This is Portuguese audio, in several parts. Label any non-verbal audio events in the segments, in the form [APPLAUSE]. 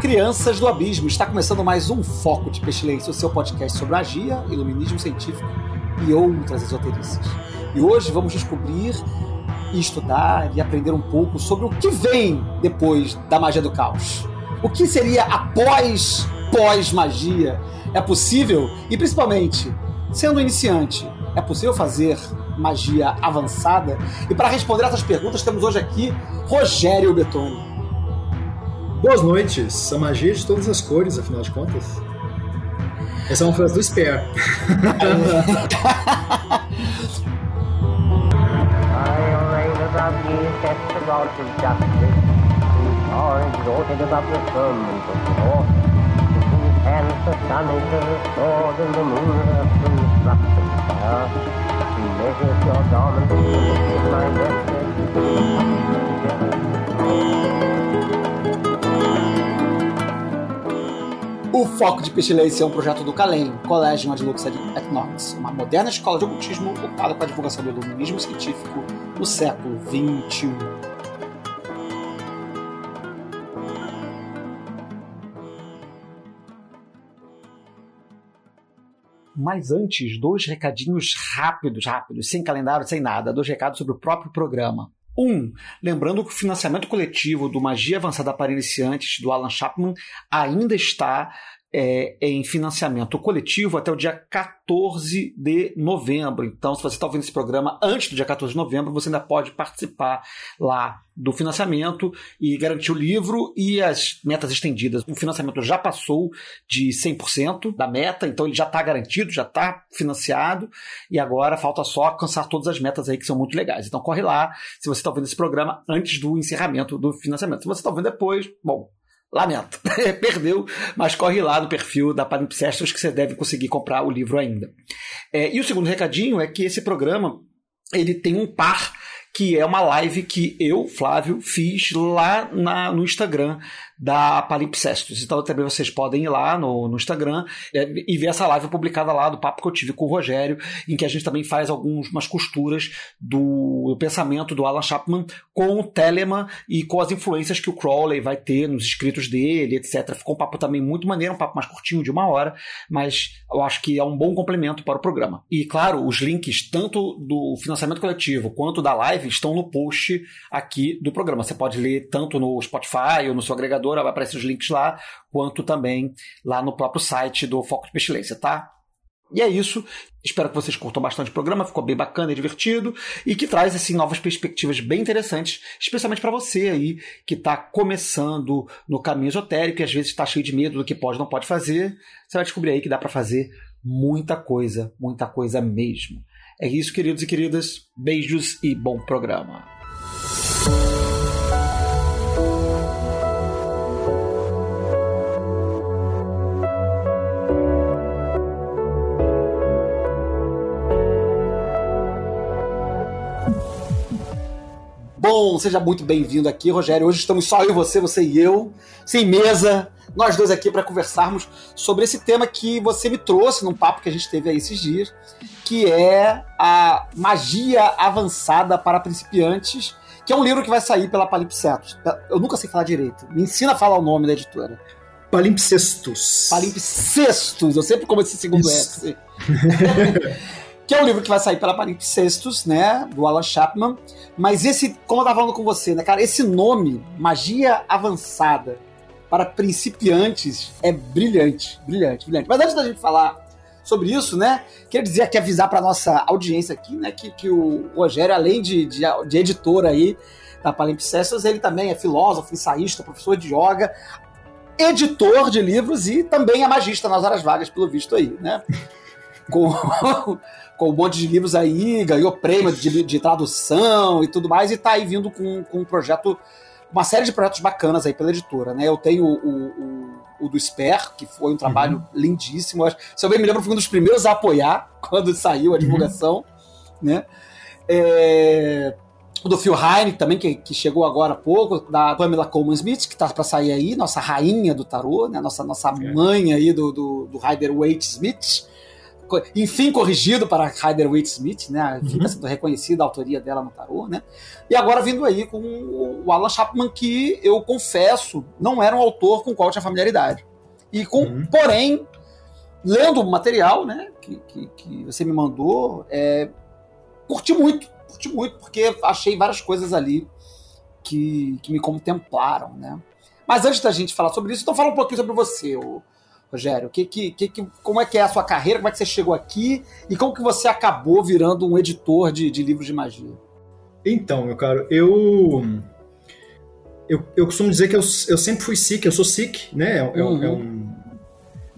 Crianças do abismo! Está começando mais um Foco de Pestilência, o seu podcast sobre magia, iluminismo científico e outras esoterices. E hoje vamos descobrir e estudar e aprender um pouco sobre o que vem depois da magia do caos. O que seria após pós-magia? É possível? E principalmente, sendo iniciante, é possível fazer magia avançada? E para responder essas perguntas, temos hoje aqui Rogério Betoni. Boas noites, a magia de todas as cores, afinal de contas. Essa é uma frase do Spare. [LAUGHS] O Foco de Pestilência é um projeto do CALEM, Collegium ad Lux Economics, uma moderna escola de ocultismo ocupada com a divulgação do iluminismo científico no século XXI. Mas antes, dois recadinhos rápidos, rápidos, sem calendário, sem nada, dois recados sobre o próprio programa. Um, lembrando que o financiamento coletivo do Magia Avançada para Iniciantes, do Alan Chapman, ainda está é, em financiamento coletivo até o dia 14 de novembro. Então, se você está ouvindo esse programa antes do dia 14 de novembro, você ainda pode participar lá do financiamento e garantir o livro e as metas estendidas. O financiamento já passou de 100% da meta, então ele já está garantido, já está financiado e agora falta só alcançar todas as metas aí que são muito legais. Então corre lá se você está ouvindo esse programa antes do encerramento do financiamento. Se você está ouvindo depois, bom, Lamento, [LAUGHS] perdeu, mas corre lá no perfil da Palimpsestos que você deve conseguir comprar o livro ainda. É, e o segundo recadinho é que esse programa ele tem um par que é uma live que eu, Flávio, fiz lá na, no Instagram da Palimpsestos. Então também vocês podem ir lá no, no Instagram é, e ver essa live publicada lá do papo que eu tive com o Rogério, em que a gente também faz algumas costuras do, do pensamento do Alan Chapman com o Telemann e com as influências que o Crowley vai ter nos escritos dele, etc. Ficou um papo também muito maneiro, um papo mais curtinho, de uma hora, mas eu acho que é um bom complemento para o programa. E claro, os links tanto do financiamento coletivo quanto da live estão no post aqui do programa. Você pode ler tanto no Spotify ou no seu agregador vai aparecer os links lá, quanto também lá no próprio site do Foco de Pestilência, tá? E é isso. Espero que vocês curtam bastante o programa, ficou bem bacana e divertido e que traz assim novas perspectivas bem interessantes, especialmente para você aí que está começando no caminho esotérico e às vezes está cheio de medo do que pode não pode fazer. Você vai descobrir aí que dá para fazer muita coisa, muita coisa mesmo. É isso, queridos e queridas. Beijos e bom programa. Bom, seja muito bem-vindo aqui, Rogério. Hoje estamos só eu e você, você e eu, sem mesa, nós dois aqui para conversarmos sobre esse tema que você me trouxe num papo que a gente teve aí esses dias, que é a magia avançada para principiantes, que é um livro que vai sair pela Palimpsetos. Eu nunca sei falar direito. Me ensina a falar o nome da editora. Palimpsestos. Palimpsestos. Eu sempre como esse segundo S. [LAUGHS] que é um livro que vai sair pela Palimpsestos, né, do Alan Chapman, mas esse, como eu tava falando com você, né, cara, esse nome, Magia Avançada, para principiantes, é brilhante, brilhante, brilhante. Mas antes da gente falar sobre isso, né, queria dizer aqui, avisar para nossa audiência aqui, né, que, que o Rogério, além de, de, de editor aí da Palimpsestos, ele também é filósofo, ensaísta, professor de yoga, editor de livros e também é magista nas horas vagas, pelo visto aí, né? [LAUGHS] Com, com um monte de livros aí, ganhou prêmio de, de tradução e tudo mais, e tá aí vindo com, com um projeto, uma série de projetos bacanas aí pela editora, né? Eu tenho o, o, o do Sper, que foi um trabalho uhum. lindíssimo. Se eu bem me lembro, foi um dos primeiros a apoiar [LAUGHS] quando saiu a divulgação. Uhum. Né? É, o do Phil Heine também, que, que chegou agora há pouco, da Pamela Coleman Smith, que está para sair aí, nossa rainha do tarô, né? nossa, nossa é. mãe aí do, do, do Rider Waite Smith enfim corrigido para Rider Waite Smith, né? Fica uhum. sendo reconhecida a autoria dela no tarô, né? E agora vindo aí com o Alan Chapman, que eu confesso, não era um autor com o qual tinha familiaridade. E com, uhum. porém, lendo o material, né, que, que, que você me mandou, é, curti muito, curti muito, porque achei várias coisas ali que, que me contemplaram, né? Mas antes da gente falar sobre isso, então fala um pouquinho sobre você, o Rogério? Que, que, que, como é que é a sua carreira? Como é que você chegou aqui? E como que você acabou virando um editor de, de livros de magia? Então, meu caro, eu, eu, eu costumo dizer que eu, eu sempre fui Sikh, eu sou Sikh, né? É, é uhum. é um,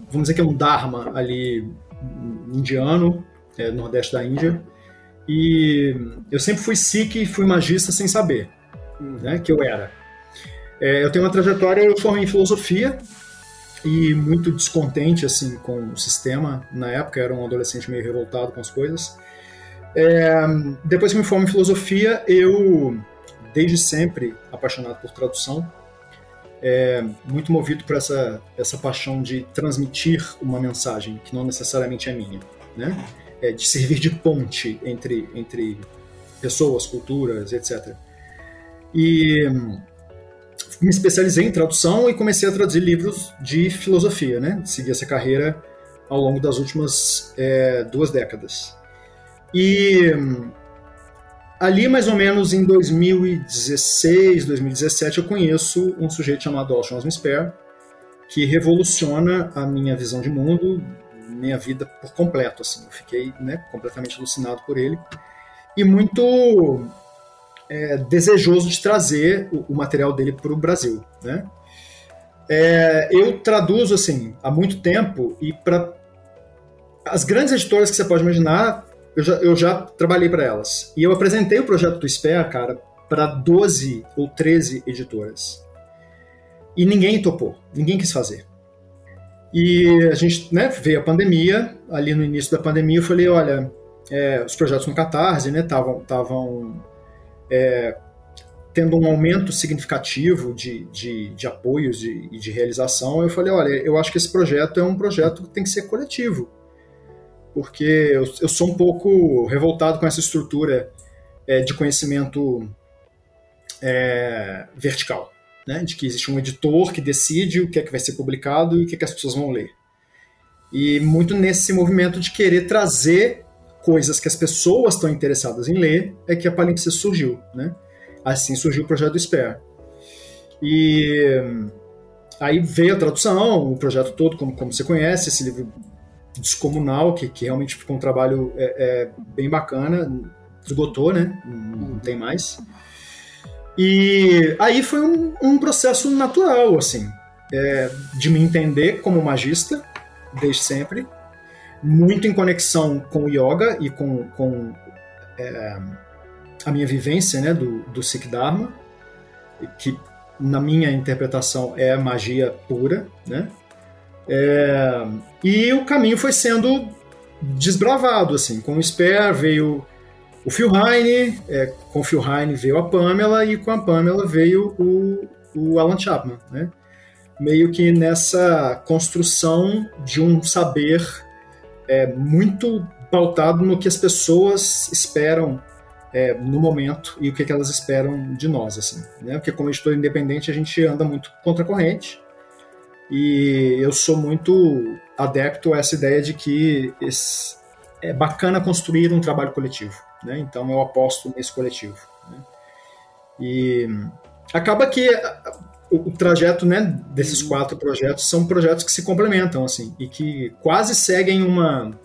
vamos dizer que é um Dharma ali indiano, é, nordeste da Índia. E eu sempre fui Sikh e fui magista sem saber uhum. né, que eu era. É, eu tenho uma trajetória, eu formei em filosofia, e muito descontente assim com o sistema. Na época era um adolescente meio revoltado com as coisas. É, depois que me formo em filosofia eu desde sempre apaixonado por tradução é, muito movido por essa essa paixão de transmitir uma mensagem que não necessariamente é minha né? É, de servir de ponte entre entre pessoas culturas etc e me especializei em tradução e comecei a traduzir livros de filosofia, né? Segui essa carreira ao longo das últimas é, duas décadas. E ali, mais ou menos em 2016, 2017, eu conheço um sujeito chamado Alshon Osmisper, que revoluciona a minha visão de mundo, minha vida por completo. Assim. Eu fiquei né, completamente alucinado por ele. E muito é, desejoso de trazer o, o material dele para o Brasil, né? É, eu traduzo assim há muito tempo e para as grandes editoras que você pode imaginar, eu já, eu já trabalhei para elas. E eu apresentei o projeto do SPEA, cara, para 12 ou 13 editoras. E ninguém topou, ninguém quis fazer. E a gente né, veio a pandemia, ali no início da pandemia eu falei, olha, é, os projetos no Catarse estavam né, é, tendo um aumento significativo de, de, de apoios e de, de, realização, eu falei, olha, eu acho que esse projeto é um projeto que tem que ser coletivo, porque eu, eu sou um pouco revoltado com essa estrutura é, de conhecimento é, vertical, né? de que existe um editor que decide o que é que vai ser publicado e o que, é que as pessoas vão ler. E muito nesse movimento de querer trazer coisas que as pessoas estão interessadas em ler, é que a Palimpsest surgiu, né? Assim surgiu o projeto do. E aí veio a tradução, o projeto todo, como, como você conhece, esse livro descomunal, que, que realmente ficou um trabalho é, é, bem bacana, esgotou, né? Não, tem mais. E aí foi um, um processo natural, assim, é, de me entender como magista, desde sempre, muito em conexão com o yoga e com, com é, a minha vivência né, do, do Sikh Dharma, que na minha interpretação é magia pura, né? É, e o caminho foi sendo desbravado, assim. Com o Sper veio o Phil Heine, é, com o Phil Heine veio a Pamela e com a Pamela veio o, o Alan Chapman, né? Meio que nessa construção de um saber é, muito pautado no que as pessoas esperam é, no momento e o que, que, elas esperam de nós, assim, né? Porque como editor independente a gente anda muito contra a corrente e eu sou muito adepto a essa ideia de que esse, é bacana construir um trabalho coletivo, né? Então eu aposto nesse coletivo. Né? E acaba que o, trajeto né, desses uhum. quatro projetos são projetos que se complementam assim e que quase seguem uma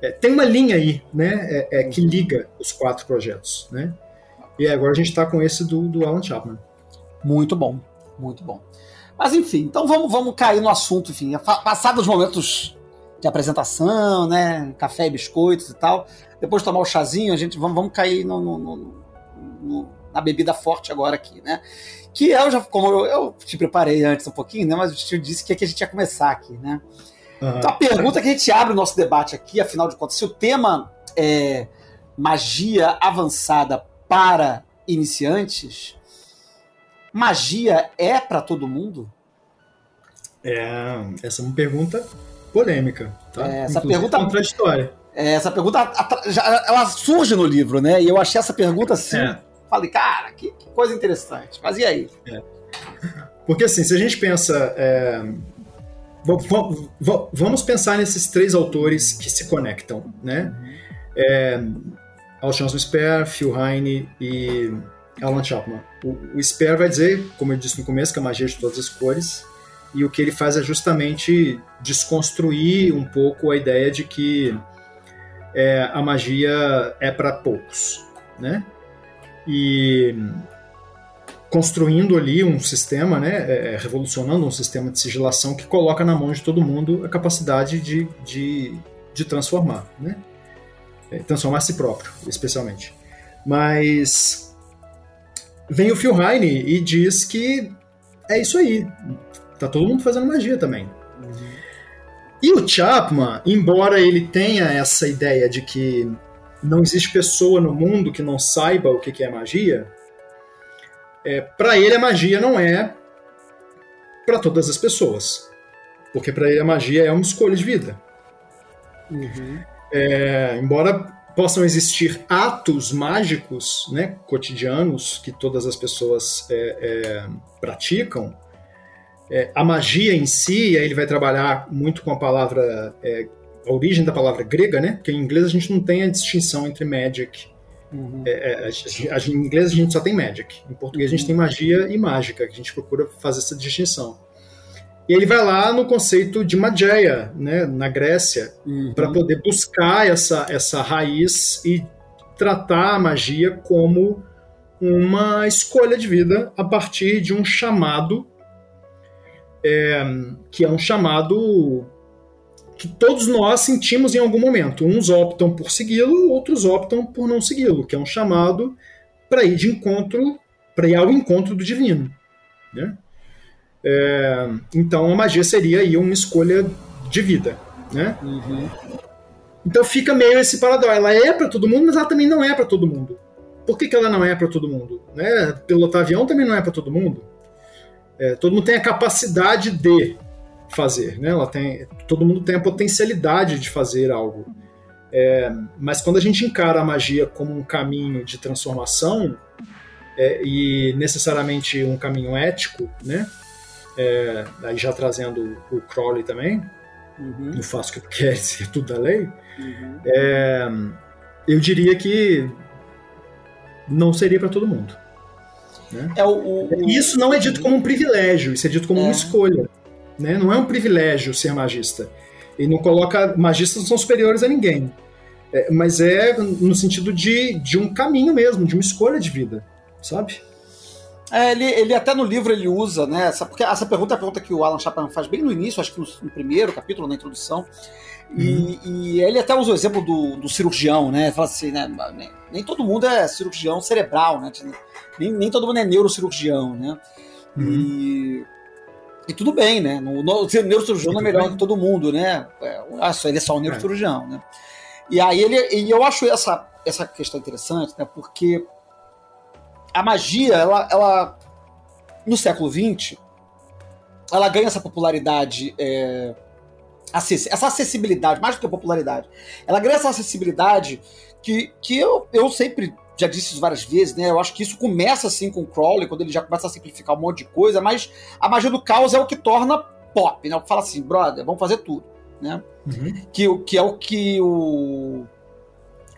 é, tem uma linha aí né é, é, que uhum. liga os quatro projetos né e agora a gente está com esse do, do Alan Chapman muito bom muito bom mas enfim então vamos vamos cair no assunto enfim passados os momentos de apresentação né café e biscoitos e tal depois de tomar o chazinho a gente vamos, vamos cair no, no, no, no na bebida forte agora aqui, né? Que eu já, como eu, eu te preparei antes um pouquinho, né? Mas o tio disse que aqui a gente ia começar aqui, né? Uhum. Então a pergunta que a gente abre o nosso debate aqui, afinal de contas, se o tema é magia avançada para iniciantes, magia é para todo mundo? É, essa é uma pergunta polêmica, tá? É, essa pergunta contraditória. É, essa pergunta ela surge no livro, né? E eu achei essa pergunta assim. É. Falei, cara, que, coisa interessante. Mas e aí? É. Porque assim, se a gente pensa. É, vamos pensar nesses três autores que se conectam, né? É, Alshon Sper, Phil Heine e Alan Chapman. O, o Sper vai dizer, como eu disse no começo, que a magia é de todas as cores e o que ele faz é justamente desconstruir um pouco a ideia de que é, a magia é para poucos, né? E construindo ali um sistema, né, é, é, revolucionando um sistema de sigilação que coloca na mão de todo mundo a capacidade de, de, de transformar, né? É, transformar si próprio, especialmente. Mas vem o Phil Heine e diz que é isso aí, Tá todo mundo fazendo magia também. Uhum. E o Chapman, embora ele tenha essa ideia de que não existe pessoa no mundo que não saiba o que é magia, é, para ele a magia não é para todas as pessoas. Porque para ele a magia é uma escolha de vida. Uhum. É, embora possam existir atos mágicos né, cotidianos que todas as pessoas é, é praticam, é, a magia em si, aí ele vai trabalhar muito com a palavra, é, a origem da palavra grega, né? Porque em inglês a gente não tem a distinção entre magic. Uhum. É, é a, a, em inglês a gente só tem magic. Em português uhum. a gente tem magia e mágica, que a gente procura fazer essa distinção. E ele vai lá no conceito de Magia, né, na Grécia, uhum. para poder buscar essa, essa raiz e tratar a magia como uma escolha de vida a partir de um chamado é, que é um chamado que todos nós sentimos em algum momento. Uns optam por segui-lo, outros optam por não segui-lo, que é um chamado para ir de encontro, para ir ao encontro do divino. Né? É, então a magia seria aí uma escolha de vida. Né? Uhum. Então fica meio esse paradoxo. Ela é para todo mundo, mas ela também não é para todo mundo. Por que, que ela não é para todo mundo? Né? Pilotar avião também não é para todo mundo. É, todo mundo tem a capacidade de fazer, né? Ela tem, todo mundo tem a potencialidade de fazer algo. É, mas quando a gente encara a magia como um caminho de transformação é, e necessariamente um caminho ético, né? É, aí já trazendo o Crowley também, uhum. não faço o que quer ser [LAUGHS] tudo da lei, uhum. É, eu diria que não seria para todo mundo. Né? É o, o, isso não é dito como um privilégio, isso é dito como é. uma escolha. Né? Não é um privilégio ser magista. E não coloca. Magistas não são superiores a ninguém. É, mas é no sentido de, de um caminho mesmo, de uma escolha de vida, sabe? É, ele, ele até no livro ele usa, né? Essa, porque essa pergunta é a pergunta que o Alan Chapman faz bem no início, acho que no, no primeiro capítulo, na introdução. E, uhum. e, ele até usa o exemplo do, do cirurgião, né? Fala assim, né? Nem, nem, todo mundo é cirurgião cerebral, né? Nem, nem todo mundo é neurocirurgião, né? Uhum. E, e tudo bem, né? O neurocirurgião não é melhor que todo mundo, né? É, ah, só, ele é só um é. neurocirurgião, é. né? E aí ele, e eu acho essa, essa questão interessante, né? Porque a magia, ela, ela no século XX, ela ganha essa popularidade é, essa acessibilidade, mais do que a popularidade, ela ganha essa acessibilidade que, que eu, eu sempre já disse isso várias vezes, né? Eu acho que isso começa assim com o Crowley, quando ele já começa a simplificar um monte de coisa, mas a magia do caos é o que torna pop, né? O que fala assim, brother, vamos fazer tudo, né? Uhum. Que, que é o que o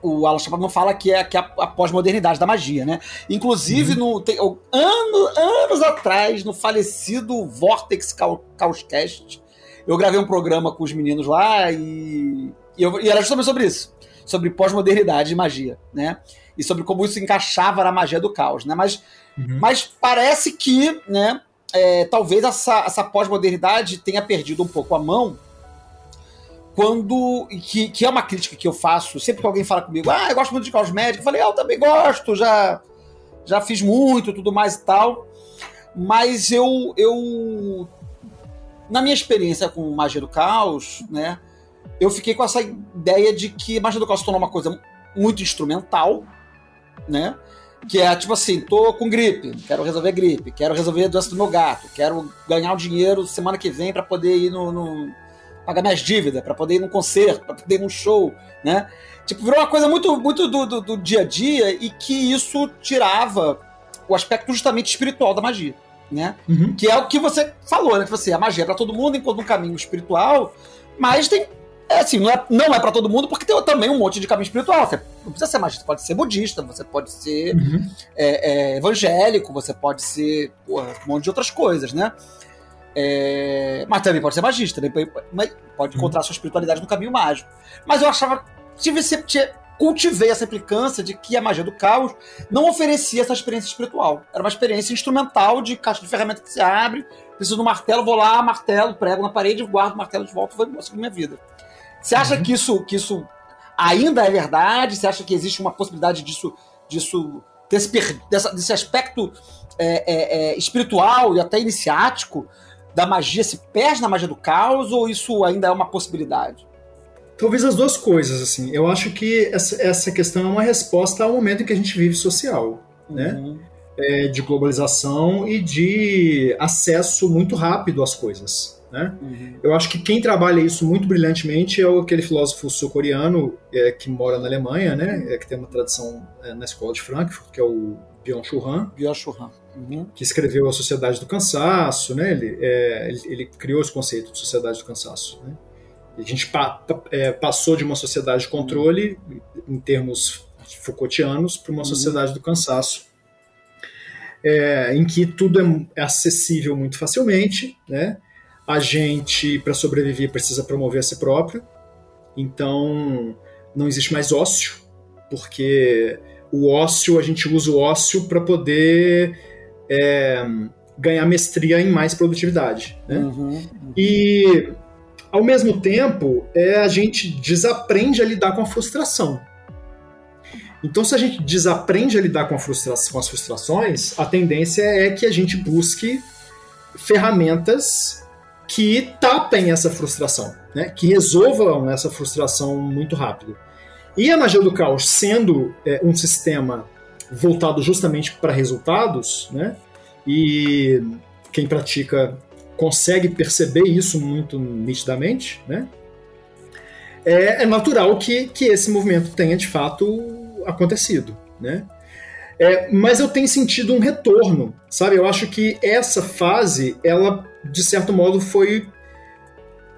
o Alan Chapman fala que é, que é a, a pós-modernidade da magia, né? Inclusive, uhum. no, tem, ano, anos atrás, no falecido Vortex Caoscast, eu gravei um programa com os meninos lá e, e, eu, e era justamente sobre isso. Sobre pós-modernidade e magia, né? E sobre como isso encaixava na magia do caos, né? Mas, uhum. mas parece que, né? É, talvez essa, essa pós-modernidade tenha perdido um pouco a mão quando. Que, que é uma crítica que eu faço sempre que alguém fala comigo, ah, eu gosto muito de caos médico, eu falei, ah, eu também gosto, já já fiz muito, tudo mais e tal. Mas eu, eu na minha experiência com Magia do Caos, né, eu fiquei com essa ideia de que Magia do Caos se tornou uma coisa muito instrumental, né? Que é tipo assim, tô com gripe, quero resolver gripe, quero resolver a doença do meu gato, quero ganhar o dinheiro semana que vem para poder ir no, no, pagar minhas dívidas, para poder ir num concerto, para poder ir num show, né? Tipo, virou uma coisa muito, muito do, do, do dia a dia e que isso tirava o aspecto justamente espiritual da magia né? Uhum. Que é o que você falou, né? Tipo assim, a magia é pra todo mundo enquanto um caminho espiritual, mas tem. É assim, não é, não é para todo mundo, porque tem também um monte de caminho espiritual. Você não precisa ser magista, você pode ser budista, você pode ser uhum. é, é, evangélico, você pode ser porra, um monte de outras coisas, né? É, mas também pode ser magista, pode, uhum. encontrar sua espiritualidade no caminho mágico. Mas eu achava. Tive, sempre, cultivei essa implicância de que a magia do caos não oferecia essa experiência espiritual. Era uma experiência instrumental de caixa de ferramenta que se abre, preciso um martelo, vou lá, martelo, prego na parede, guardo o martelo de volta e vou seguir minha vida. Você acha uhum. que, isso, que isso ainda é verdade? Você acha que existe uma possibilidade disso, disso desse, dessa, desse aspecto é, é, é, espiritual e até iniciático da magia se perde na magia do caos ou isso ainda é uma possibilidade? Talvez as duas coisas, assim. Eu acho que essa, essa questão é uma resposta ao momento em que a gente vive social, né? Uhum. É, de globalização e de acesso muito rápido às coisas, né? Uhum. Eu acho que quem trabalha isso muito brilhantemente é aquele filósofo sul-coreano é, que mora na Alemanha, né? É, que tem uma tradição é, na escola de Frankfurt, que é o Byung-Chul Han. Byung-Chul Han. Uhum. Que escreveu A Sociedade do Cansaço, né? Ele, é, ele, ele criou esse conceito de Sociedade do Cansaço, né? A gente pa, é, passou de uma sociedade de controle, em termos Foucaultianos, para uma uhum. sociedade do cansaço, é, em que tudo é, é acessível muito facilmente, né? A gente, para sobreviver, precisa promover a si próprio, então não existe mais ócio, porque o ócio, a gente usa o ócio para poder é, ganhar mestria em mais produtividade. Né? Uhum, uhum. E ao mesmo tempo, é, a gente desaprende a lidar com a frustração. Então, se a gente desaprende a lidar com, a frustração, com as frustrações, a tendência é que a gente busque ferramentas que tapem essa frustração, né? que resolvam essa frustração muito rápido. E a magia do caos, sendo é, um sistema voltado justamente para resultados, né? e quem pratica consegue perceber isso muito nitidamente, né? É, é, natural que, que esse movimento tenha de fato acontecido, né? É, mas eu tenho sentido um retorno, sabe? Eu acho que essa fase, ela de certo modo foi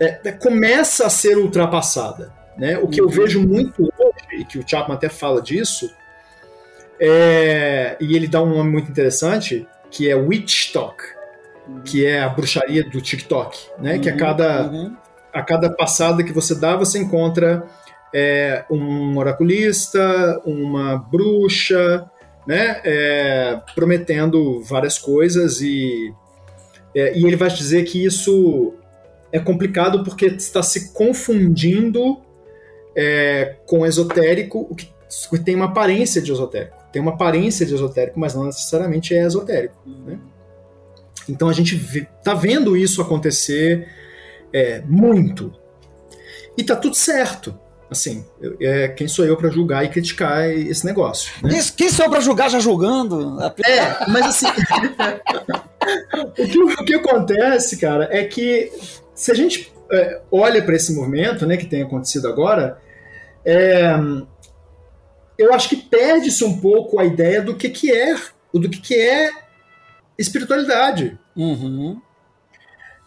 é, é começa a ser ultrapassada, né? O que uhum. eu vejo muito hoje e que o Chapman até fala disso, é, e ele dá um nome muito interessante que é witch talk, que é a bruxaria do TikTok, né? Uhum, que a uhum, cada, uhum. a cada passada que você dá, você encontra é, um oraculista, uma bruxa, né? É, prometendo várias coisas e, é, e ele vai dizer que isso é complicado porque está se confundindo é, com esotérico, o que tem uma aparência de esotérico. Tem uma aparência de esotérico, mas não necessariamente é esotérico. Né? Então a gente está vendo isso acontecer é, muito. E tá tudo certo. Assim, eu, é, quem sou eu para julgar e criticar esse negócio? Né? Quem sou eu para julgar já julgando? É, mas assim. [LAUGHS] o, que, o que acontece, cara, é que se a gente é, olha para esse movimento né, que tem acontecido agora, é, eu acho que perde-se um pouco a ideia do que, que é, do que, que é espiritualidade. Uhum.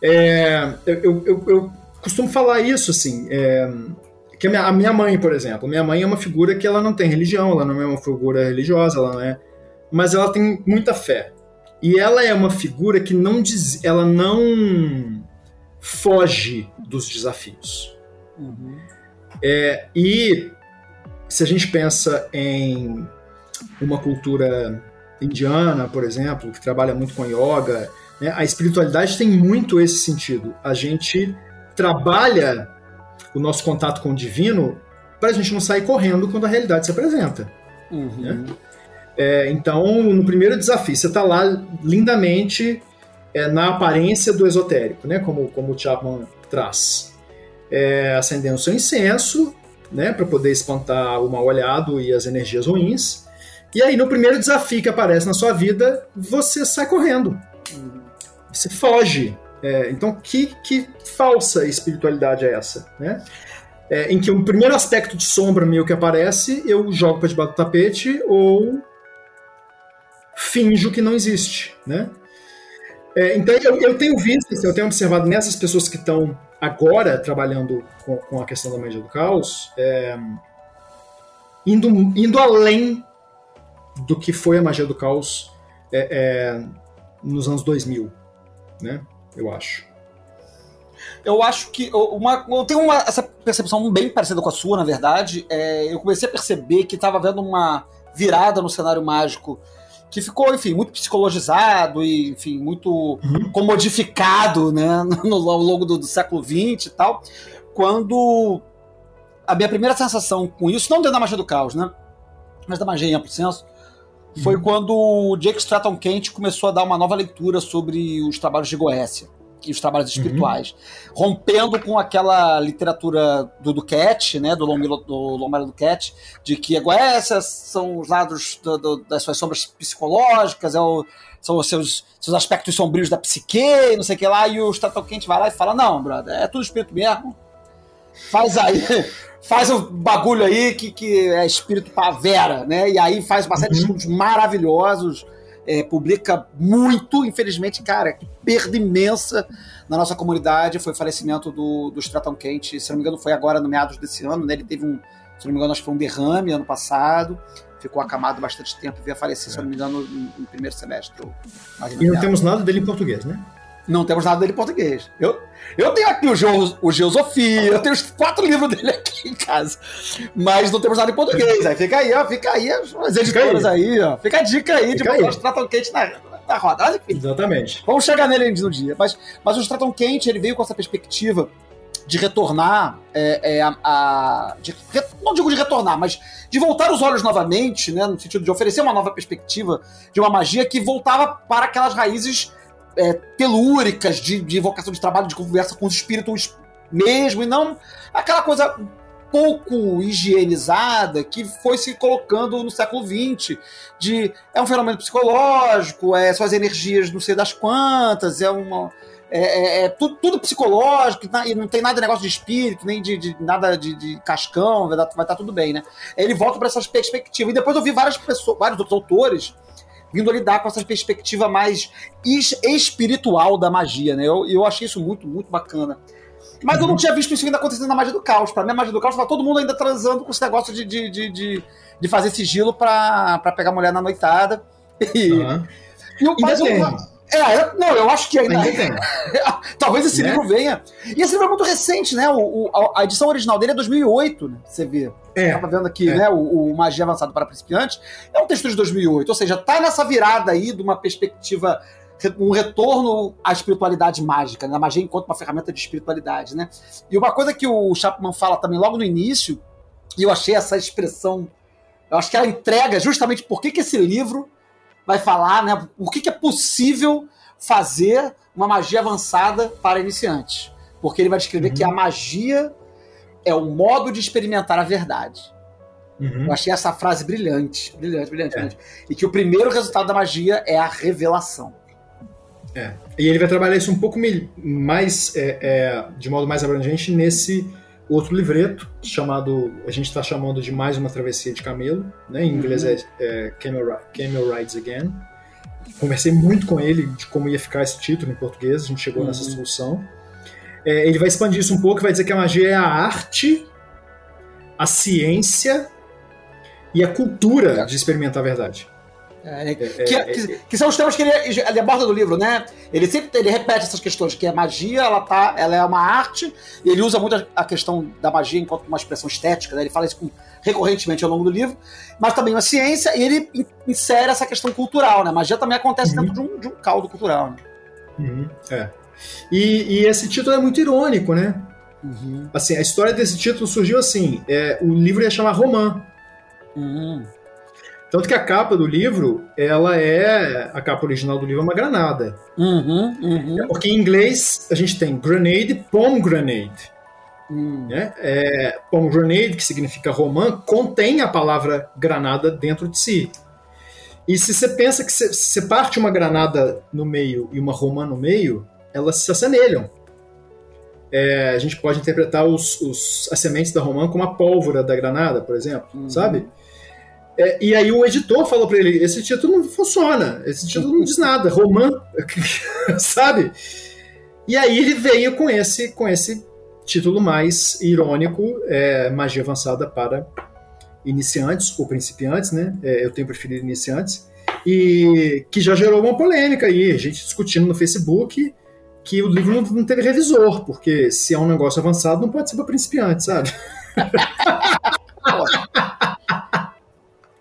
É, eu, eu, eu, costumo falar isso, assim, é, que a minha, a minha, mãe, por exemplo, minha mãe é uma figura que ela não tem religião, ela não é uma figura religiosa, ela não é, mas ela tem muita fé. E ela é uma figura que não diz, ela não foge dos desafios. Uhum. É, e se a gente pensa em uma cultura indiana, por exemplo, que trabalha muito com yoga, né, a espiritualidade tem muito esse sentido. A gente trabalha o nosso contato com o divino para a gente não sair correndo quando a realidade se apresenta. Uhum. Né? É, então, no primeiro desafio, você está lá lindamente é, na aparência do esotérico, né? Como, como o Chapman traz. É, acendendo seu incenso, né? Para poder espantar o mal olhado e as energias ruins. E aí, no primeiro desafio que aparece na sua vida, você sai correndo. Você foge. É, então, que, que falsa espiritualidade é essa, né? É, em que o primeiro aspecto de sombra meu que aparece, eu jogo para debaixo do tapete ou finjo que não existe, né? É, então eu, eu, tenho visto, assim, eu tenho observado nessas pessoas que estão agora trabalhando com, com, a questão da magia do caos, é, indo, indo além do que foi a magia do caos é, é nos anos 2000, né? Eu acho. Eu acho que uma, eu tenho uma, essa percepção bem parecida com a sua, na verdade. É, eu comecei a perceber que estava havendo uma virada no cenário mágico que ficou, enfim, muito psicologizado e, enfim, muito uhum. comodificado, né, [LAUGHS] no, ao longo do, do século XX e tal, quando a minha primeira sensação com isso, não dentro da magia do caos, né, mas da magia em amplo senso, foi uhum. quando o Jake Stratton Kent começou a dar uma nova leitura sobre os trabalhos de Goécia e os trabalhos uhum. espirituais, uhum. rompendo com aquela literatura do Duquette, né, do Lomilo, do Lomelo Duquette, de que essas são os lados do, do, das suas sombras psicológicas, é o, são os seus, seus aspectos sombrios da psique, não sei o que lá, e o Stato Quente vai lá e fala, não, brother, é tudo espírito mesmo, faz aí, [LAUGHS] faz o bagulho aí que, que é espírito pavera, né, e aí faz uma série uhum. de estudos maravilhosos, é, publica muito, infelizmente, cara, que perda imensa na nossa comunidade foi o falecimento do, do Stratton Kent, se não me engano foi agora no meados desse ano, né, ele teve um, se não me engano acho que foi um derrame ano passado, ficou acamado bastante tempo e veio a falecer, é. se não me engano, no, no primeiro semestre. e não temos nada dele em português, né? Não temos nada dele em português. Eu, eu tenho aqui o, Geo, o Geosofia, eu tenho os quatro livros dele aqui em casa. Mas não temos nada em português. Aí fica aí, ó, fica aí as editoras aí. aí. ó. Fica a dica aí fica de botar o Straton Quente na, na roda. Mas, enfim, Exatamente. Vamos chegar nele no dia. Mas, mas o Straton Quente, ele veio com essa perspectiva de retornar é, é, a, a de, não digo de retornar, mas de voltar os olhos novamente, né, no sentido de oferecer uma nova perspectiva de uma magia que voltava para aquelas raízes é, telúricas de, de evocação de trabalho, de conversa com os espíritos mesmo, e não aquela coisa pouco higienizada que foi se colocando no século XX de é um fenômeno psicológico, é são as energias não sei das quantas, é uma é, é, é tudo, tudo, psicológico e não tem nada de negócio de espírito, nem de, de nada de, de, cascão, vai, estar tudo bem, né? Ele volta para essas perspectivas. E depois eu vi várias pessoas, vários outros autores vindo a lidar com essa perspectiva mais espiritual da magia, né? Eu, eu achei isso muito, muito bacana. Mas uhum. eu não uhum. tinha visto isso ainda acontecendo na magia do caos. Pra mim, a magia do caos tava todo mundo ainda transando com esse negócio de, de, de, de, de fazer sigilo pra, pra pegar mulher na noitada. [LAUGHS] E, uhum. e o, mas, é, não, eu acho que ainda. ainda tem. [LAUGHS] Talvez esse né? livro venha. E esse livro é muito recente, né? O, o, a edição original dele é 2008, né? Você vê. É. Tava vendo aqui, é. né? O, o, Magia Avançado para Principiantes. É um texto de 2008, ou seja, tá nessa virada aí de uma perspectiva um retorno à espiritualidade mágica, né? a magia enquanto uma ferramenta de espiritualidade, né? E uma coisa que o Chapman fala também logo no início, e eu achei essa expressão, eu acho que ela entrega justamente por que, que esse livro vai falar, né? O que, que é possível fazer uma magia avançada para iniciantes. Porque ele vai descrever uhum. que a magia é o modo de experimentar a verdade. Uhum. Eu achei essa frase brilhante, brilhante, brilhante, é. brilhante. E que o primeiro resultado da magia é a revelação. É. E ele vai trabalhar isso um pouco mais, é, é, de modo mais abrangente nesse outro livreto chamado, a gente está chamando de mais uma travessia de camelo, né? Em inglês é, é Camel, Camel Rides Again. Conversei muito com ele de como ia ficar esse título em português, a gente chegou uhum. nessa solução. É, ele vai expandir isso um pouco, vai dizer que a magia é a arte, a ciência e a cultura de experimentar a verdade. É, é, que, é, que, que, são os temas que ele, ele, aborda no livro, né? Ele sempre ele repete essas questões, que a magia ela, tá, ela é uma arte, e ele usa muito a, questão da magia enquanto uma expressão estética, né? ele fala isso com, recorrentemente ao longo do livro, mas também uma ciência, e ele insere essa questão cultural, né? Magia também acontece uhum. dentro de um, de um caldo cultural. Né? Uhum. É. E, e, esse título é muito irônico, né? Uhum. Assim, a história desse título surgiu assim: é, o livro ia chamar Romã. Uhum. Tanto que a capa do livro, ela é. A capa original do livro é uma granada. Uhum, uhum. Porque em inglês a gente tem grenade, pomegranate. Hum. Né? É, pomegranate, que significa romã, contém a palavra granada dentro de si. E se você pensa que se você parte uma granada no meio e uma romã no meio, elas se assemelham. É, a gente pode interpretar os, os- as sementes da romã como a pólvora da granada, por exemplo, Uhum. sabe? É, e aí o editor falou pra ele: esse título não funciona, esse título não diz nada, romã, [LAUGHS] sabe? E aí ele veio com esse, com esse título mais irônico, é, magia avançada para iniciantes ou principiantes, né? É, eu tenho preferido iniciantes. E que já gerou uma polêmica aí, gente discutindo no Facebook que o livro não, não teve revisor, porque se é um negócio avançado, não pode ser para principiante, sabe? [LAUGHS]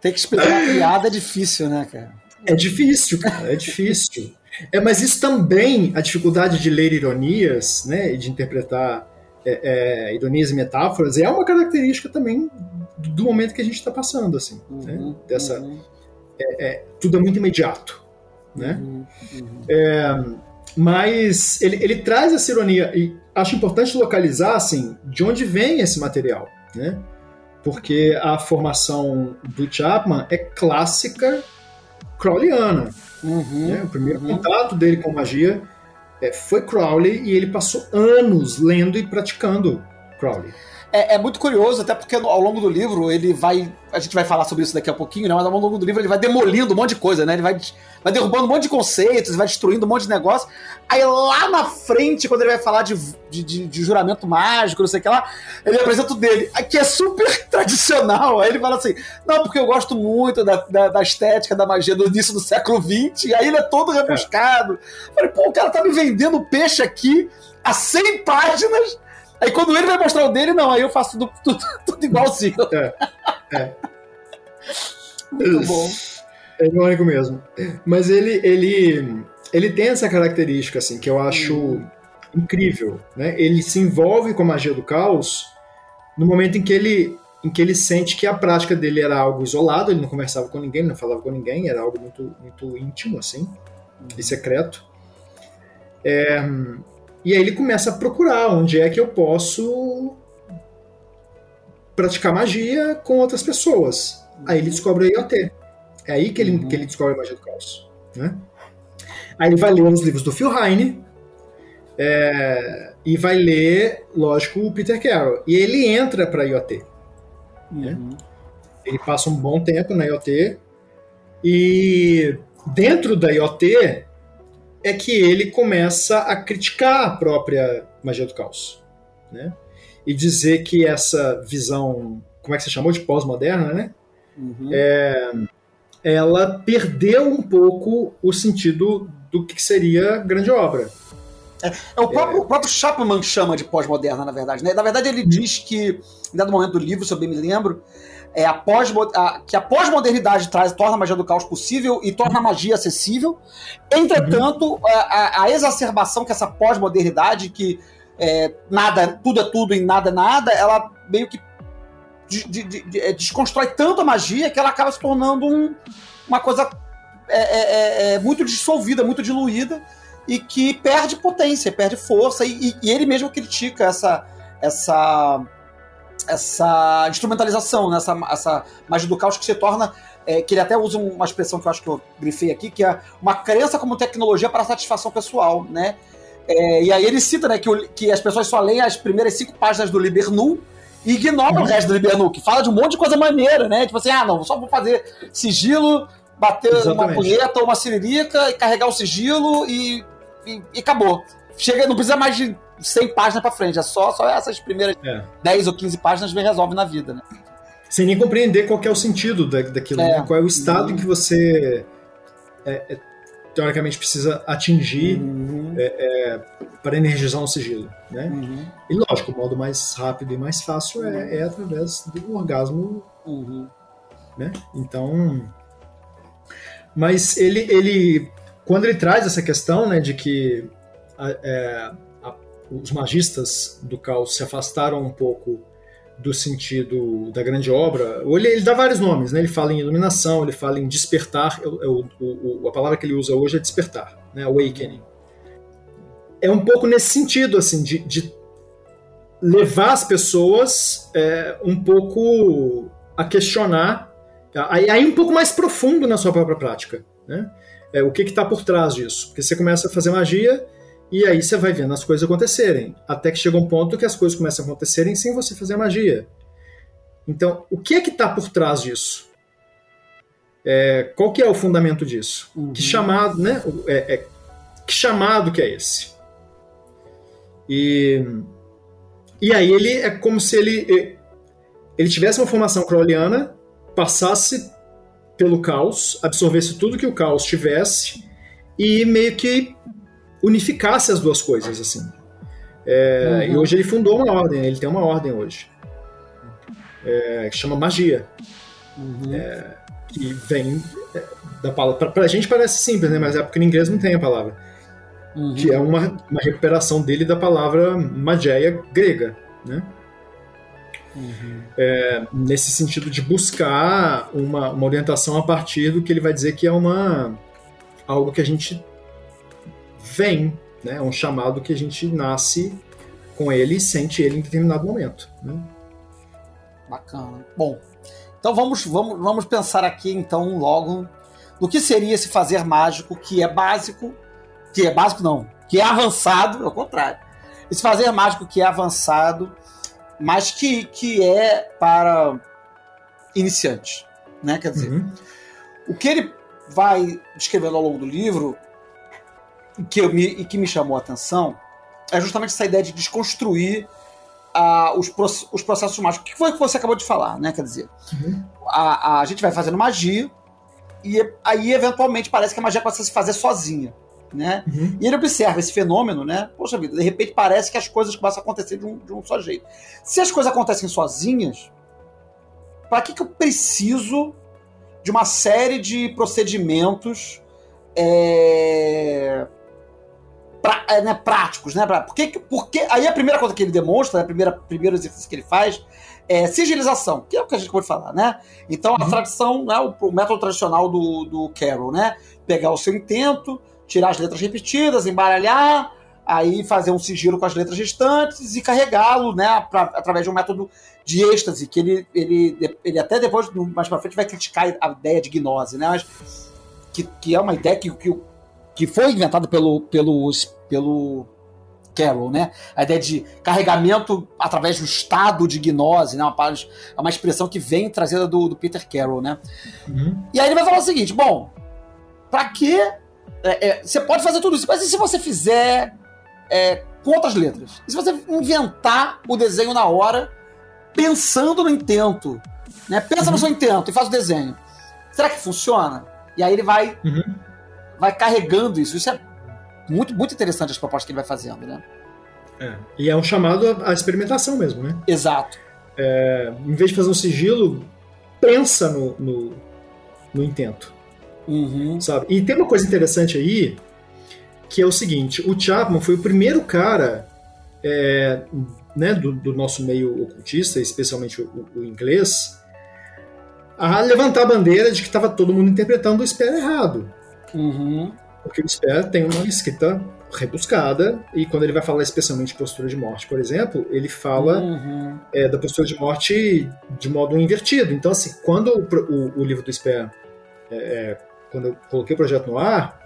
Tem que explicar uma piada é difícil, né, cara? É difícil, cara, é difícil. É, mas isso também, a dificuldade de ler ironias, né, e de interpretar é, é, ironias e metáforas, é uma característica também do momento que a gente está passando, assim, né? Uhum, Dessa, uhum, tudo é muito imediato, né? uhum, uhum. Mas ele, ele traz essa ironia e acho importante localizar assim de onde vem esse material, né? Porque a formação do Chapman é clássica crowleyana. Uhum, né? O primeiro uhum. contato dele com magia é, foi Crowley e ele passou anos lendo e praticando Crowley. É, é muito curioso, até porque ao longo do livro ele vai. A gente vai falar sobre isso daqui a pouquinho, né? Mas ao longo do livro ele vai demolindo um monte de coisa, né? Ele vai, vai derrubando um monte de conceitos, vai destruindo um monte de negócio. Aí lá na frente, quando ele vai falar de, de, de- de juramento mágico, não sei o que lá, ele apresenta o dele, que é super [LAUGHS] tradicional. Aí ele fala assim: não, porque eu gosto muito da, da, da estética da magia do início do século XX, e aí ele é todo rebuscado. Falei, pô, o cara tá me vendendo peixe aqui a 100 páginas. Aí quando ele vai mostrar o dele, não, aí eu faço tudo, tudo, tudo igualzinho. É, é. Muito bom. É irônico mesmo. Mas ele, ele, ele tem essa característica, assim, que eu acho Uhum. incrível. Né? Ele se envolve com a magia do caos no momento em que ele em que ele sente que a prática dele era algo isolado, ele não conversava com ninguém, não falava com ninguém, era algo muito, muito íntimo, assim, e secreto. É, e aí ele começa a procurar onde é que eu posso praticar magia com outras pessoas. Aí ele descobre a IoT. É aí que ele, Uhum. que ele descobre a magia do caos. Né? Aí ele vai ler os livros do Phil Heine é, e vai ler, lógico, o Peter Carroll. E ele entra para a IoT. Uhum. Ele passa um bom tempo na IoT e dentro da IoT é que ele começa a criticar a própria magia do caos, né? E dizer que essa visão, como é que você chamou de pós-moderna, né? Uhum. Ela perdeu um pouco o sentido do que seria grande obra. É, o, próprio, o próprio Chapman chama de pós-moderna, na verdade. Né? Na verdade, ele diz que, em dado momento do livro, se eu bem me lembro, é a pós a, que a pós-modernidade traz, torna a magia do caos possível e torna a magia acessível. Entretanto, a, a- a exacerbação que essa pós-modernidade, que é, nada, tudo é tudo e nada é nada, ela meio que de- de- de- é, desconstrói tanto a magia que ela acaba se tornando um- uma coisa é, é, é, é, muito dissolvida, muito diluída e que perde potência, perde força, e, e- e ele mesmo critica essa essa essa instrumentalização, né? essa, essa magia do caos que se torna, é, que ele até usa uma expressão que eu acho que eu grifei aqui, que é uma crença como tecnologia para satisfação pessoal, né? É, e aí ele cita né, que, o- que as pessoas só leem as primeiras cinco páginas do Libernu e ignoram o resto do Libernu, que fala de um monte de coisa maneira, né? Tipo assim, ah, não, só vou fazer sigilo, bater uma Exatamente. punheta ou uma siririca e carregar o sigilo e, e, e acabou. Chega, não precisa mais de 100 páginas pra frente, é só, só essas primeiras É. 10 ou 15 páginas que resolve na vida, né? Sem nem compreender qual é o sentido da, daquilo, É. né? qual é o estado Uhum. em que você é, é, teoricamente precisa atingir Uhum. para energizar um sigilo. Né? Uhum. E lógico, o modo mais rápido e mais fácil é, é através do orgasmo, Uhum. né? Então, mas ele, ele quando ele traz essa questão, né, de que é, a- os magistas do caos se afastaram um pouco do sentido da grande obra, ele, ele dá vários nomes, né? Ele fala em iluminação, ele fala em despertar, o, o, a palavra que ele usa hoje é despertar, né? Awakening. É um pouco nesse sentido, assim, de, de levar as pessoas é, um pouco a questionar, aí, aí um pouco mais profundo na sua própria prática, né? É, o que está por trás disso? Porque você começa a fazer magia e aí você vai vendo as coisas acontecerem. Até que chega um ponto que as coisas começam a acontecerem sem você fazer magia. Então, o que é que está por trás disso? É, qual que é o fundamento disso? Uhum. Que chamado, né? É, é, que chamado que é esse? E, e aí ele é como se ele, ele tivesse uma formação crowleyana, passasse pelo caos, absorvesse tudo que o caos tivesse e meio que unificasse as duas coisas, assim. É, uhum. E hoje ele fundou uma ordem, ele tem uma ordem hoje. É, que chama magia. Uhum. É, que vem é, da palavra. Pra, pra gente parece simples, né? Mas é porque no inglês não tem a palavra. Uhum. Que é uma, uma recuperação dele da palavra magia grega, né? Uhum. É, nesse sentido de buscar uma, uma orientação a partir do que ele vai dizer que é uma algo que a gente vem, né? É um chamado que a gente nasce com ele e sente ele em determinado momento. Né? Bacana. Bom, então vamos, vamos, vamos pensar aqui então logo no que seria esse fazer mágico que é básico, que é básico não, que é avançado, ao contrário. Esse fazer mágico que é avançado, mas que, que é para iniciantes, né? Quer dizer, uhum. o que ele vai descrevendo ao longo do livro que eu me, e que me chamou a atenção é justamente essa ideia de desconstruir uh, os, os processos mágicos. O que foi que você acabou de falar, né? Quer dizer, uhum. a, a gente vai fazendo magia e aí, eventualmente, parece que a magia começa a se fazer sozinha. Né? Uhum. E ele observa esse fenômeno, né? Poxa vida, de repente parece que as coisas começam a acontecer de um, de um só jeito. Se as coisas acontecem sozinhas, para que, que eu preciso de uma série de procedimentos é, pra, é, né, práticos, né? Pra, porque, porque aí a primeira coisa que ele demonstra, né, a primeira primeiro exercício que ele faz é sigilização, que é o que a gente pode falar, né? Então a uhum. tradição, né, o, o, método tradicional do, do Carroll, né? Pegar o seu intento, tirar as letras repetidas, embaralhar, aí fazer um sigilo com as letras restantes e carregá-lo, né, pra, através de um método de êxtase, que ele, ele, ele até depois, mais pra frente, vai criticar a ideia de gnose, né? Mas que, que é uma ideia que, que o que foi inventado pelo, pelo, pelo Carroll, né? A ideia de carregamento através do estado de gnose, né? Uma, é uma expressão que vem trazida do, do Peter Carroll, né? Uhum. E aí ele vai falar o seguinte: bom, para que é, é, você pode fazer tudo isso, mas e se você fizer é, com outras letras? E se você inventar o desenho na hora, pensando no intento, né? Pensa uhum. no seu intento e faz o desenho. Será que funciona? E aí ele vai uhum vai carregando isso. Isso é muito, muito interessante as propostas que ele vai fazendo, né? É. E é um chamado à experimentação mesmo, né? Exato. É, em vez de fazer um sigilo, pensa no, no, no intento. Uhum. Sabe? E tem uma coisa interessante aí, que é o seguinte: o Chapman foi o primeiro cara é, né, do, do, nosso meio ocultista, especialmente o, o, inglês, a levantar a bandeira de que estava todo mundo interpretando o espelho errado. Uhum. Porque o Sper tem uma escrita rebuscada, e quando ele vai falar especialmente de postura de morte, por exemplo, ele fala uhum. é, da postura de morte de modo invertido. Então, assim, quando o, o, o livro do Sper, é, é, quando eu coloquei o projeto no ar,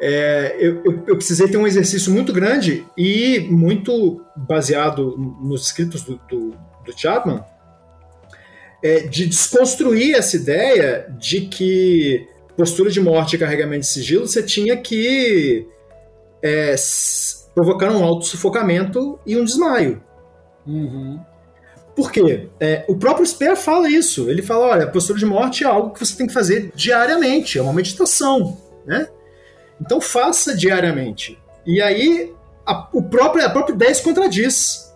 é, eu, eu, eu, precisei ter um exercício muito grande e muito baseado nos escritos do, do, do Chapman, é, de desconstruir essa ideia de que postura de morte e carregamento de sigilo, você tinha que é, provocar um auto-sufocamento e um desmaio. Uhum. Por quê? É, o próprio Speer fala isso. Ele fala: olha, a postura de morte é algo que você tem que fazer diariamente, é uma meditação. Né? Então faça diariamente. E aí a, o próprio, a própria ideia se contradiz.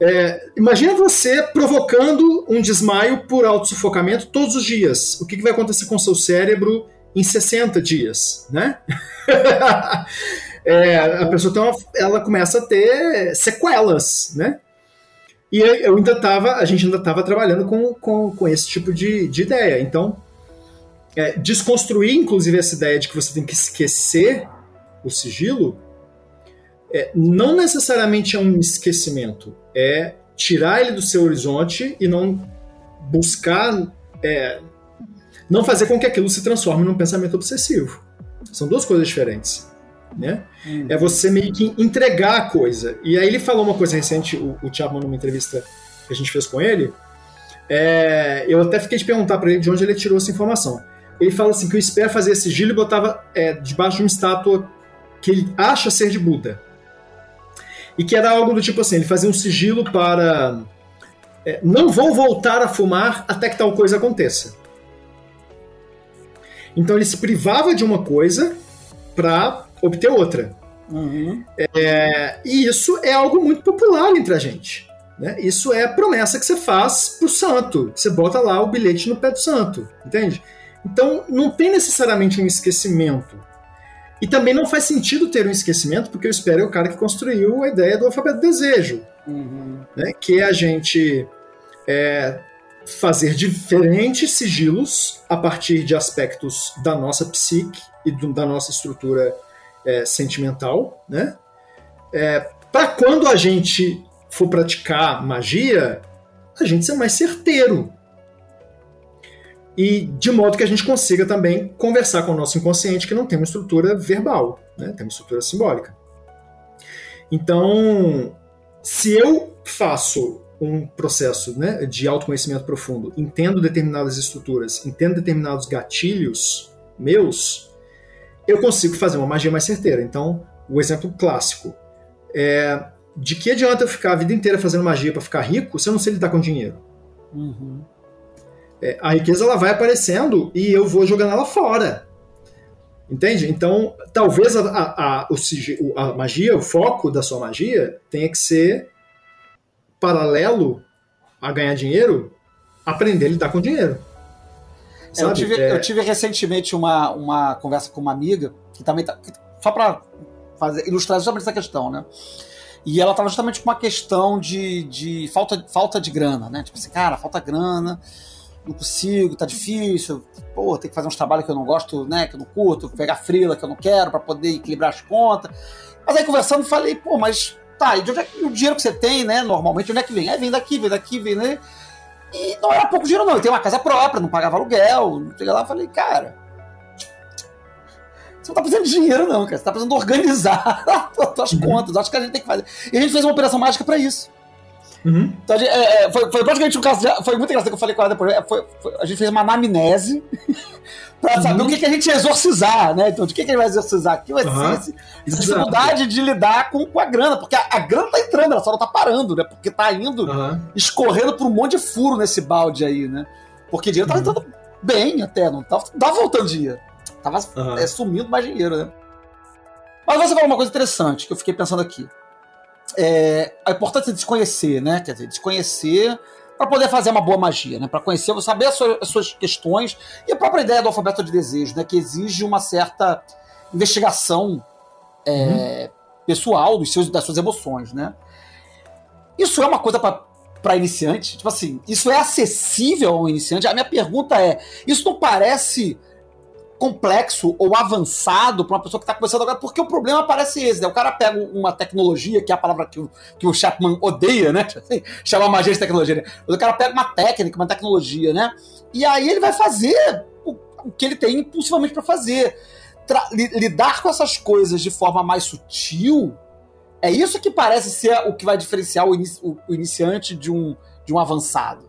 É, imagina você provocando um desmaio por autossufocamento todos os dias. O que, que vai acontecer com seu cérebro em 60 dias, né? [LAUGHS] é, a pessoa tem uma, ela começa a ter sequelas, né? E eu ainda tava, a gente ainda estava trabalhando com, com, com esse tipo de, de ideia. Então, é, desconstruir, inclusive, essa ideia de que você tem que esquecer o sigilo, é, não necessariamente é um esquecimento, é tirar ele do seu horizonte e não buscar, é, não fazer com que aquilo se transforme num pensamento obsessivo. São duas coisas diferentes. Né? Hum. É você meio que entregar a coisa. E aí ele falou uma coisa recente, o, o Chapman, numa entrevista que a gente fez com ele. É, eu até fiquei de perguntar para ele de onde ele tirou essa informação. Ele fala assim que o Sper fazia sigilo e botava é, debaixo de uma estátua que ele acha ser de Buda. E que era algo do tipo assim, ele fazia um sigilo para é, não vou voltar a fumar até que tal coisa aconteça. Então ele se privava de uma coisa para obter outra. Uhum. É, e isso é algo muito popular entre a gente. Né? Isso é a promessa que você faz pro santo. Você bota lá o bilhete no pé do santo, entende? Então não tem necessariamente um esquecimento. E também não faz sentido ter um esquecimento, porque eu espero é o cara que construiu a ideia do alfabeto desejo. Uhum. Né? Que é a gente é, fazer diferentes sigilos a partir de aspectos da nossa psique e do, da nossa estrutura é, sentimental, né? É, para quando a gente for praticar magia, a gente ser mais certeiro. E de modo que a gente consiga também conversar com o nosso inconsciente que não tem uma estrutura verbal, né? tem uma estrutura simbólica. Então, se eu faço um processo né, de autoconhecimento profundo, entendo determinadas estruturas, entendo determinados gatilhos meus, eu consigo fazer uma magia mais certeira. Então, o exemplo clássico é de que adianta eu ficar a vida inteira fazendo magia para ficar rico se eu não sei lidar com dinheiro? Uhum. É, a riqueza ela vai aparecendo e eu vou jogando ela fora. Entende? Então, talvez a, a, a, o, a magia, o foco da sua magia, tenha que ser paralelo a ganhar dinheiro, aprender a lidar com dinheiro. Eu tive, é... eu tive recentemente uma, uma conversa com uma amiga que também tá, só para ilustrar justamente essa questão, né? E ela estava justamente com uma questão de, de falta, falta de grana, né? Tipo assim, cara, falta grana, não consigo, tá difícil, pô, tem que fazer uns trabalhos que eu não gosto, né? Que eu não curto, pegar frila que eu não quero para poder equilibrar as contas. Mas aí conversando, falei, pô, mas tá, e é que o dinheiro que você tem, né? Normalmente, onde é que vem? É, vem daqui, vem daqui, vem, né? E não era pouco dinheiro, não. Ele tem uma casa própria, não pagava aluguel. Cheguei lá e falei, cara. Você não tá precisando de dinheiro, não, cara. Você tá precisando organizar [LAUGHS] as uhum. contas. Acho que a gente tem que fazer. E a gente fez uma operação mágica para isso. Uhum. Então, gente, é, é, foi, foi praticamente um caso. De, foi muito engraçado que eu falei com ela depois. É, foi, foi, a gente fez uma anamnese [LAUGHS] saber uhum. o que, que, a gente ia exorcizar, né? Então, de que, que ele vai exorcizar? O que vai uhum. ser essa dificuldade de lidar com, com a grana, porque a, a, grana tá entrando, ela só não tá parando, né? Porque tá indo, uhum. escorrendo por um monte de furo nesse balde aí, né? Porque dinheiro tava entrando bem até, não tava, tava voltando dinheiro. Tava é, sumindo mais dinheiro, né? Mas você falou uma coisa interessante que eu fiquei pensando aqui. É, a importância de desconhecer, né? Quer dizer, desconhecer para poder fazer uma boa magia, né? Para conhecer, saber as suas, as suas, questões e a própria ideia do alfabeto de desejo, né? Que exige uma certa investigação é, uhum. pessoal dos seus, das suas emoções, né? Isso é uma coisa para iniciante? Tipo assim, isso é acessível ao iniciante? A minha pergunta é: isso não parece complexo ou avançado para uma pessoa que está começando agora, porque o problema parece esse, né? O cara pega uma tecnologia, que é a palavra que o, que o Chapman odeia, né? [LAUGHS] Chama magia de tecnologia. Né? O cara pega uma técnica, uma tecnologia, né? E aí ele vai fazer o, o que ele tem impulsivamente para fazer. Tra lidar com essas coisas de forma mais sutil, é isso que parece ser o que vai diferenciar o, inici o iniciante de um, de um avançado.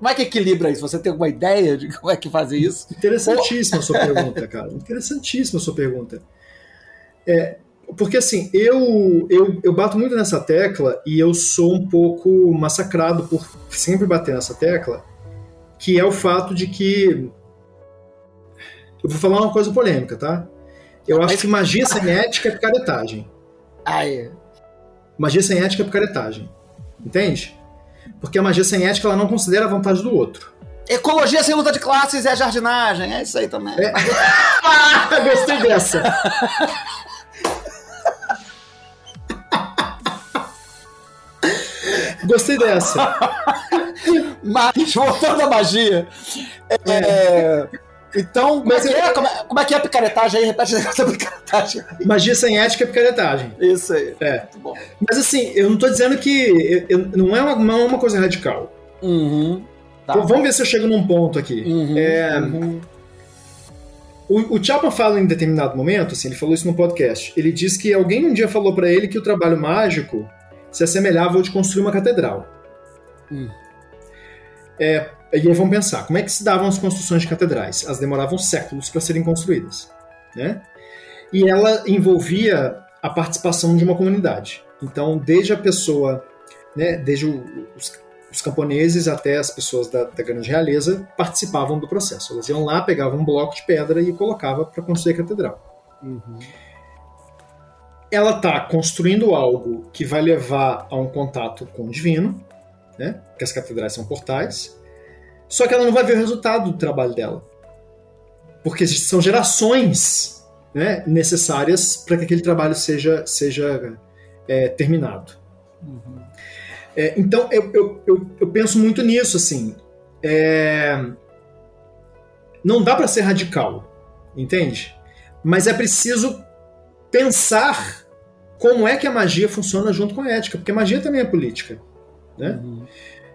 Como é que equilibra isso? Você tem alguma ideia de como é que fazer isso? Interessantíssima a sua pergunta, cara. Interessantíssima a sua pergunta. É, porque assim, eu, eu, eu bato muito nessa tecla e eu sou um pouco massacrado por sempre bater nessa tecla, que é o fato de que. Eu vou falar uma coisa polêmica, tá? Eu acho que magia sem [LAUGHS] ética é picaretagem. Ah, é. Magia sem ética é picaretagem. Entende? Porque a magia sem ética ela não considera a vontade do outro. Ecologia sem luta de classes é jardinagem, é isso aí também. É. [LAUGHS] gostei dessa. Gostei dessa. [LAUGHS] Mas, voltando à magia. é, Então, como é, Mas que eu- é, como, é, como é que é a picaretagem aí? Repete o negócio da picaretagem. Magia sem ética é picaretagem. Isso aí. É. Muito bom. Mas assim, eu não tô dizendo que. eu- não, é uma, não é uma coisa radical. Uhum. Tá. Vamos ver se eu chego num ponto aqui. Uhum, É, uhum. O, o Chapman fala em determinado momento, assim, ele falou isso no podcast. Ele diz que alguém um dia falou pra ele que o trabalho mágico se assemelhava ao de construir uma catedral. Hum. É, e aí vamos pensar, como é que se davam as construções de catedrais? Elas demoravam séculos para serem construídas, né? E ela envolvia a participação de uma comunidade. Então, desde a pessoa, né, desde os, os camponeses até as pessoas da, da grande realeza participavam do processo. Elas iam lá, pegavam um bloco de pedra e colocava para construir a catedral. Uhum. Ela está construindo algo que vai levar a um contato com o divino, né? Porque as catedrais são portais. Só que ela não vai ver o resultado do trabalho dela, porque são gerações né, necessárias para que aquele trabalho seja seja é, terminado. Uhum. É, então eu, eu, eu, eu penso muito nisso assim. É, não dá para ser radical, entende? Mas é preciso pensar como é que a magia funciona junto com a ética, porque a magia também é política. Né? Uhum.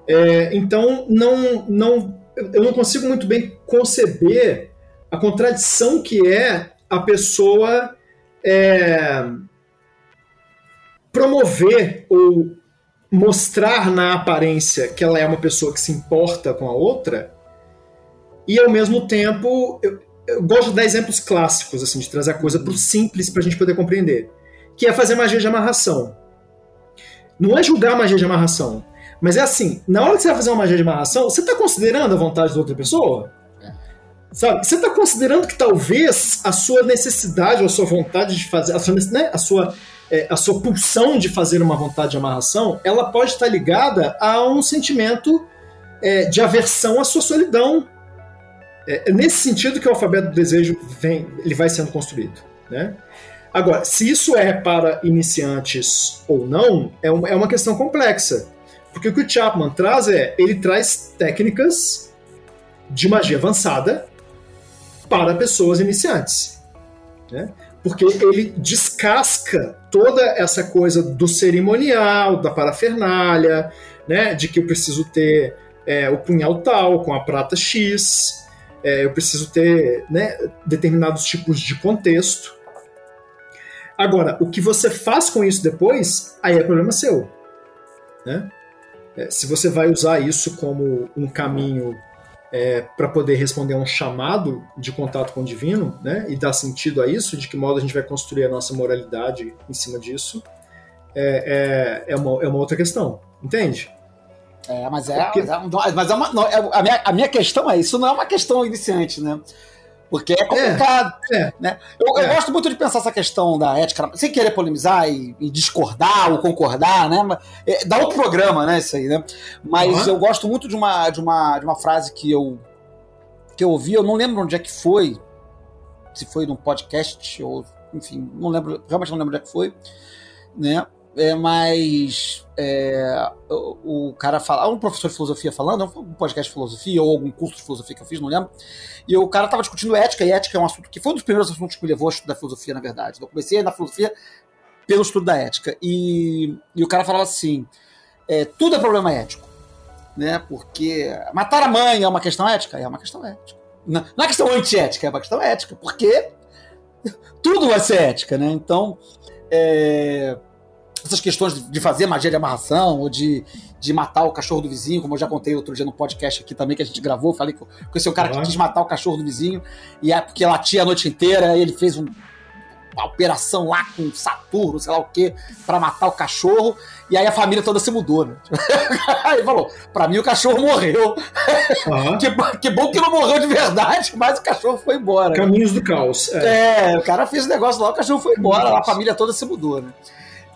É, então não, não, eu não consigo muito bem conceber a contradição que é a pessoa é, promover ou mostrar na aparência que ela é uma pessoa que se importa com a outra e ao mesmo tempo eu, eu gosto de dar exemplos clássicos assim de trazer a coisa para o simples para a gente poder compreender que é fazer magia de amarração. Não é julgar magia de amarração mas é assim na hora que você vai fazer uma magia de amarração você está considerando a vontade da outra pessoa Sabe? Você está considerando que talvez a sua necessidade ou a sua vontade de fazer, a sua, né, a sua, é, a sua pulsão de fazer uma vontade de amarração, ela pode estar ligada a um sentimento é, de aversão à sua solidão. É, é nesse sentido que o alfabeto do desejo vem, ele vai sendo construído. Né? Agora, se isso é para iniciantes ou não, é uma, é uma questão complexa. Porque o que o Chapman traz é, ele traz técnicas de magia avançada para pessoas iniciantes. Né? Porque ele descasca toda essa coisa do cerimonial, da parafernália, né? de que eu preciso ter é, o punhal tal, com a prata X, é, eu preciso ter né, determinados tipos de contexto. Agora, o que você faz com isso depois, aí é problema seu. Né? É, se você vai usar isso como um caminho é, para poder responder a um chamado de contato com o divino, né, e dar sentido a isso, de que modo a gente vai construir a nossa moralidade em cima disso, é, é, é, uma, é uma outra questão, entende? É, mas é, Porque- mas é, mas é uma, não, é- a, minha, a minha questão é, isso não é uma questão iniciante, né? Porque é complicado. é. Né? Eu, eu É. gosto muito de pensar essa questão da ética, sem querer polemizar e, e discordar ou concordar, né? É, dá outro programa, né? Isso aí, né? Mas Uhum. eu gosto muito de uma, de, uma, de uma frase que eu, que eu ouvi, eu não lembro onde é que foi, se foi num podcast ou, enfim, não lembro, realmente não lembro onde é que foi, né? É, mas é, o, o cara fala, um professor de filosofia falando, um podcast de filosofia ou algum curso de filosofia que eu fiz, não lembro. E o cara tava discutindo ética, e ética é um assunto que foi um dos primeiros assuntos que me levou a estudar filosofia, na verdade. Eu comecei na filosofia pelo estudo da ética. E, e o cara falava assim: é, tudo é problema ético. Né? Porque matar a mãe é uma questão ética? É uma questão ética. Não, não é questão antiética, é uma questão ética, porque tudo vai ser ética, né? Então, é, essas questões de- fazer magia de amarração ou de, de matar o cachorro do vizinho, como eu já contei outro dia no podcast aqui também que a gente gravou, falei que conheci um cara que quis matar o cachorro do vizinho e é porque latia a noite inteira, ele fez um- uma operação lá com Saturno, sei lá o que, pra matar o cachorro, e aí a família toda se mudou, né? [LAUGHS] aí falou, pra mim o cachorro morreu. [LAUGHS] Que, que bom que não morreu de verdade, [LAUGHS] mas o cachorro foi embora. Caminhos do caos. É. É, o cara fez o negócio lá, o cachorro foi embora, a família toda se mudou, né?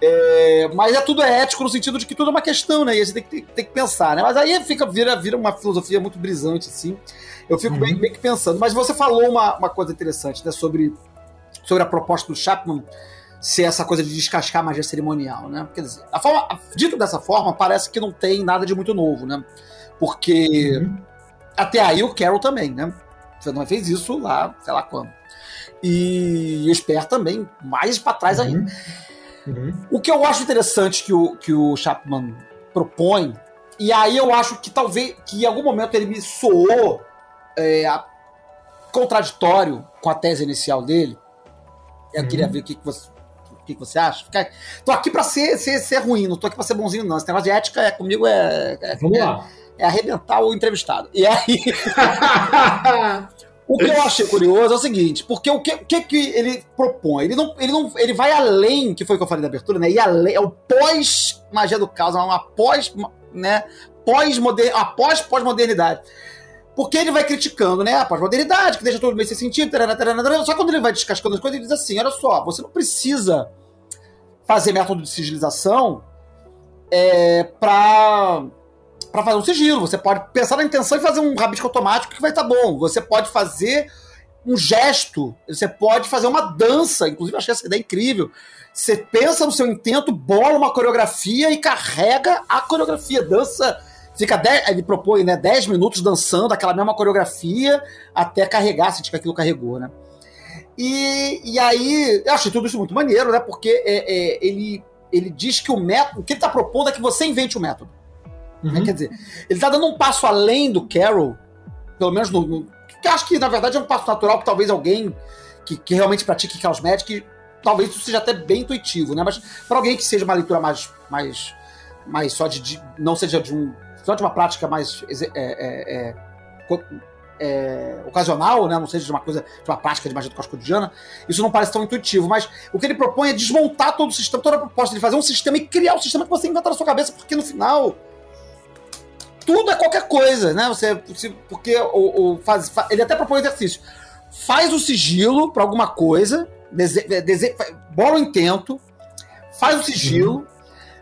É, mas é tudo é ético no sentido de que tudo é uma questão, né? E a gente tem que, tem que pensar, né? Mas aí fica, vira, vira uma filosofia muito brisante, assim. Eu fico bem, bem que pensando. Mas você falou uma, uma coisa interessante, né? Sobre, sobre a proposta do Chapman ser essa coisa de descascar a magia cerimonial, né? Quer dizer, a forma, dito dessa forma, parece que não tem nada de muito novo, né? Porque uhum. até aí o Carol também, né? Você não fez isso lá, sei lá quando. E o Sper também, mais para trás uhum. ainda. Uhum. O que eu acho interessante que o, que o Chapman propõe, e aí eu acho que talvez que em algum momento ele me soou é, contraditório com a tese inicial dele. Eu uhum. queria ver o que, que você o que, você acha? Fica... Tô aqui pra ser, ser, ser ruim, não tô aqui pra ser bonzinho, não. Esse negócio de ética é, comigo é. é Vamos é, lá. É arrebentar o entrevistado. E aí. [LAUGHS] O que eu achei curioso é o seguinte, porque o que, o que, que ele propõe? Ele não, ele não, ele vai além, que foi o que eu falei da abertura, né? E além, é o pós magia do caos, é uma pós, né? Pós modern, após pós-modernidade. Porque ele vai criticando, né, a pós-modernidade, que deixa tudo meio sem sentido, tarana, tarana, tarana, só quando ele vai descascando as coisas, ele diz assim, olha só, você não precisa fazer método de sigilização é, para para fazer um sigilo. Você pode pensar na intenção e fazer um rabisco automático que vai estar tá bom. Você pode fazer um gesto, você pode fazer uma dança. Inclusive, achei essa ideia incrível. Você pensa no seu intento, bola uma coreografia e carrega a coreografia. Dança. Fica ele propõe né, 10 minutos dançando aquela mesma coreografia até carregar, sentir que aquilo carregou, né? E, e aí, eu achei tudo isso muito maneiro, né? Porque é, é, ele, ele diz que o método, o que ele está propondo é que você invente o método. Uhum. Né? Quer dizer, ele está dando um passo além do Carol, pelo menos no, no, que acho que na verdade é um passo natural que talvez alguém que, que realmente pratique Chaos Magic, talvez isso seja até bem intuitivo, né? Mas para alguém que seja uma leitura mais, mais, mais só de, de não seja de um só de uma prática mais é, é, é, é, ocasional, né? não seja de uma coisa, de uma prática de magia do caos cotidiana, isso não parece tão intuitivo, mas o que ele propõe é desmontar todo o sistema, toda a proposta de fazer um sistema e criar um sistema que você inventa na sua cabeça, porque no final tudo é qualquer coisa, né? Você, porque o, o faz, ele até propõe exercício. Faz o sigilo para alguma coisa, dese, dese, bola o intento, faz o sigilo,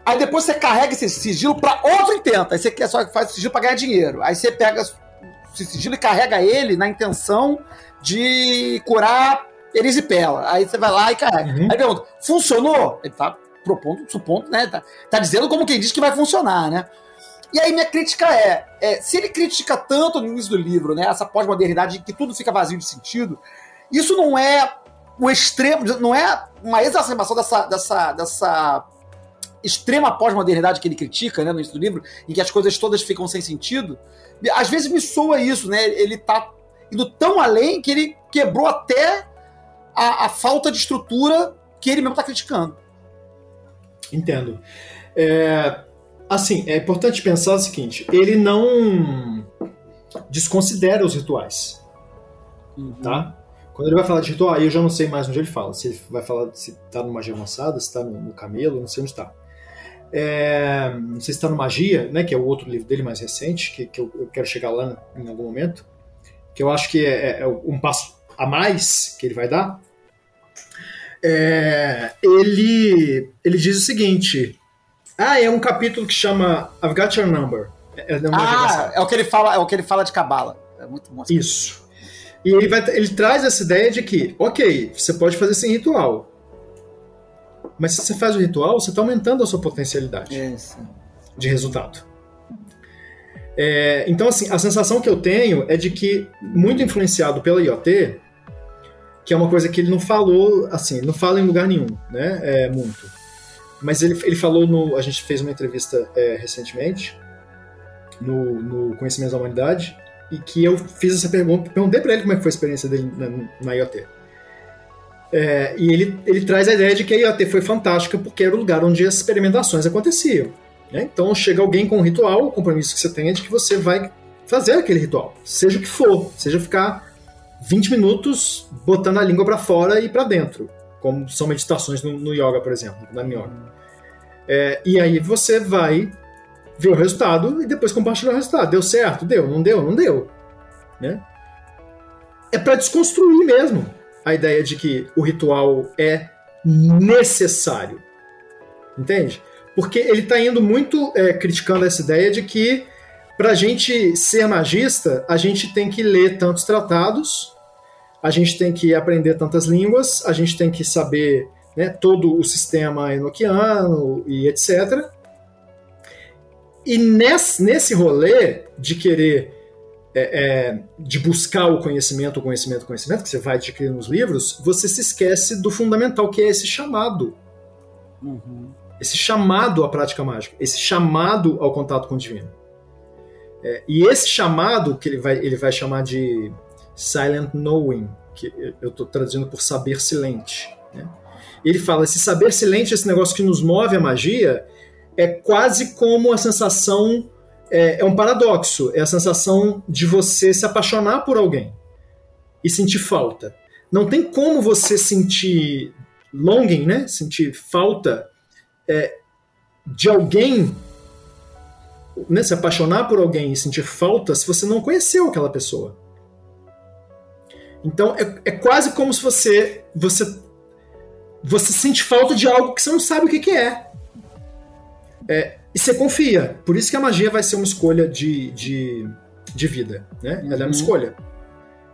aí depois você carrega esse sigilo para outro intento. Aí você quer só faz o sigilo para ganhar dinheiro. Aí você pega esse sigilo e carrega ele na intenção de curar erisipela. Aí você vai lá e carrega. Uhum. Aí pergunta: funcionou? Ele tá propondo, supondo, né? Tá, tá dizendo como quem diz que vai funcionar, né? E aí minha crítica é, é, se ele critica tanto no início do livro, né, essa pós-modernidade que tudo fica vazio de sentido, isso não é o extremo, não é uma exacerbação dessa, dessa, dessa extrema pós-modernidade que ele critica, né, no início do livro, em que as coisas todas ficam sem sentido. Às vezes me soa isso, né? Ele tá indo tão além que ele quebrou até a, a falta de estrutura que ele mesmo está criticando. Entendo. É, Assim, é importante pensar o seguinte: ele não desconsidera os rituais. Uhum. Tá? Quando ele vai falar de ritual, aí eu já não sei mais onde ele fala. Se ele vai falar se tá no magia avançada, se tá no, camelo, não sei onde está. É, não sei se está no Magia, né, que é o outro livro dele mais recente, que, que eu, eu, quero chegar lá em algum momento, que eu acho que é, é, é um passo a mais que ele vai dar. É, ele, ele diz o seguinte: ah, é um capítulo que chama I've Got Your Number. É, é ah, é o que ele fala, é o que ele fala de cabala. É muito bom. Isso. E ele, vai, ele traz essa ideia de que, ok, você pode fazer sem ritual. Mas se você faz o ritual, você está aumentando a sua potencialidade Isso. de resultado. É, então, assim, a sensação que eu tenho é de que, muito influenciado pela IoT, que é uma coisa que ele não falou, assim, não fala em lugar nenhum, né? É, muito. Mas ele, ele falou no. A gente fez uma entrevista é, recentemente no, no Conhecimento da Humanidade e que eu fiz essa pergunta, perguntei para ele como é foi a experiência dele na, na IoT. É, e ele, ele traz a ideia de que a IoT foi fantástica porque era o lugar onde as experimentações aconteciam. Né? Então chega alguém com um ritual, o compromisso que você tem é de que você vai fazer aquele ritual, seja o que for, seja ficar 20 minutos botando a língua para fora e para dentro como são meditações no, no yoga, por exemplo, na yoga. É, e aí você vai ver o resultado e depois compartilhar o resultado. Deu certo? Deu. Não deu? Não deu. Né? É para desconstruir mesmo a ideia de que o ritual é necessário. Entende? Porque ele está indo muito é, criticando essa ideia de que para a gente ser magista, a gente tem que ler tantos tratados a gente tem que aprender tantas línguas, a gente tem que saber né, todo o sistema enoquiano e etc. E nesse, nesse rolê de querer é, é, de buscar o conhecimento, o conhecimento, o conhecimento, que você vai adquirir nos livros, você se esquece do fundamental, que é esse chamado. Uhum. Esse chamado à prática mágica, esse chamado ao contato com o divino. É, e esse chamado, que ele vai, ele vai chamar de silent knowing, que eu estou traduzindo por saber silente. Né? Ele fala: esse saber silente, esse negócio que nos move a magia, é quase como a sensação é, é, um paradoxo. É a sensação de você se apaixonar por alguém e sentir falta. Não tem como você sentir longing, né? Sentir falta é, de alguém, né? Se apaixonar por alguém e sentir falta se você não conheceu aquela pessoa. Então é, é quase como se você você você sente falta de algo que você não sabe o que, que é. é e você confia. Por isso que a magia vai ser uma escolha de, de, de vida. Né? Ela é uma Uhum. escolha.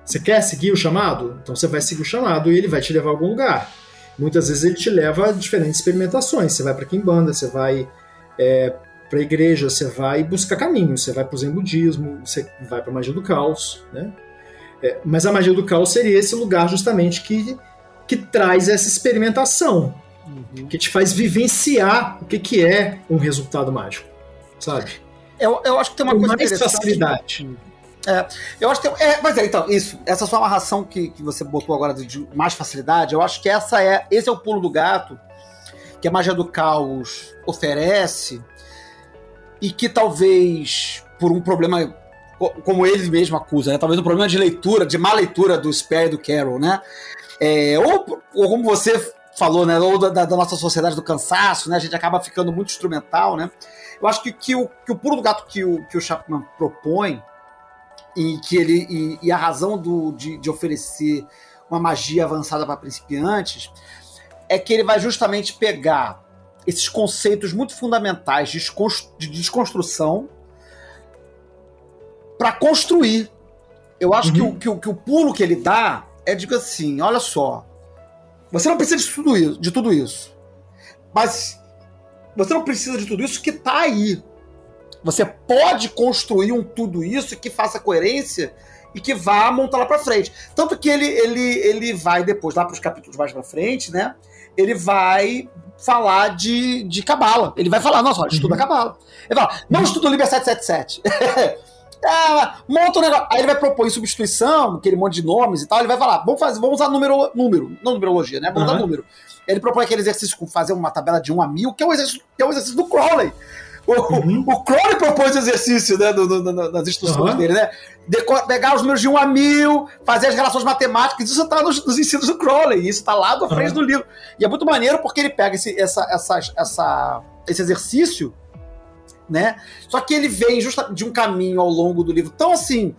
Você quer seguir o chamado? Então você vai seguir o chamado e ele vai te levar a algum lugar. Muitas vezes ele te leva a diferentes experimentações. Você vai para Kimbanda, você vai é, para a igreja, você vai buscar caminhos. Você vai para o Zen budismo, você vai para a magia do caos. Né? É, mas a magia do caos seria esse lugar justamente que, que traz essa experimentação Uhum. que te faz vivenciar o que, que é um resultado mágico, sabe? Eu, eu acho que tem uma Com coisa mais facilidade. Eu acho que tem, é, mas é, então, isso, essa sua amarração que, que você botou agora de, de mais facilidade, eu acho que essa é, esse é o pulo do gato que a magia do caos oferece e que talvez por um problema como ele mesmo acusa, né? Talvez um problema de leitura, de má leitura do Spare e do Carroll, né? É, ou, ou como você falou, né? Ou da, da- nossa sociedade do cansaço, né? A gente acaba ficando muito instrumental, né? Eu acho que, que, o, que o do gato que o, que o Chapman propõe e que ele e, e a razão do, de, de oferecer uma magia avançada para principiantes é que ele vai justamente pegar esses conceitos muito fundamentais de desconstrução para construir. Eu acho que, o, que, o, que o pulo que ele dá é digo assim, olha só, você não precisa de tudo isso, de tudo isso, mas você não precisa de tudo isso que está aí. Você pode construir um tudo isso que faça coerência e que vá montar lá para frente. Tanto que ele, ele, ele vai depois, lá para os capítulos mais para frente, né? Ele vai falar de, de cabala. Ele vai falar, nossa, olha, estuda cabala. Ele fala, não estuda o Liber 777. [LAUGHS] Ah, monta um negócio. Aí ele vai propor em substituição, aquele monte de nomes e tal. Ele vai falar, vamos, fazer, vamos usar número, número, não numerologia, né? Vamos usar Aham. número. Ele propõe aquele exercício com fazer uma tabela de 1 a 1000, que é o exercício, que é o exercício do Crowley. O, Uhum. o Crowley propôs exercício né, nas instruções Aham. dele, né? Deco- pegar os números de 1 a 1000, fazer as relações matemáticas, isso está nos, nos ensinos do Crowley, isso está lá à frente Aham. do livro. E é muito maneiro porque ele pega esse, essa, essa, essa, esse exercício, né? Só que ele vem justa de um caminho ao longo do livro tão assim,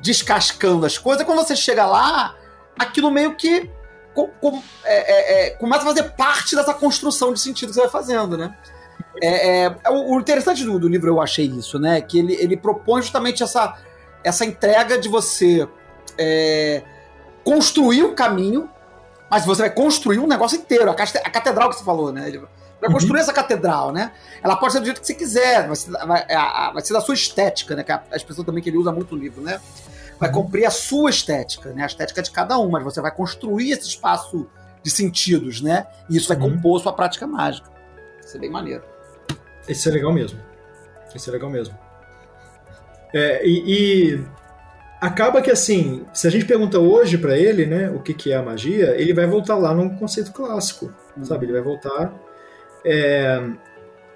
descascando as coisas, quando você chega lá, aquilo meio que co- com- é- é- é, começa a fazer parte dessa construção de sentido que você vai fazendo, né? É, é, o, o interessante do, do livro, eu achei isso, né? Que ele, ele propõe justamente essa, essa entrega de você é, construir o caminho, mas você vai construir um negócio inteiro, a catedral que você falou, né? Ele vai construir essa catedral, né? Ela pode ser do jeito que você quiser, vai ser, vai, vai ser da sua estética, né? Que é a, expressão também que ele usa muito no livro, né? Vai cumprir a sua estética, né? A estética de cada um, mas você vai construir esse espaço de sentidos, né? E isso vai Uhum. compor sua prática mágica. Isso é bem maneiro. Esse é legal mesmo. Esse é legal mesmo. É, e, e acaba que assim, se a gente pergunta hoje pra ele, né, o que, que é a magia, ele vai voltar lá num conceito clássico, sabe? Ele vai voltar. É,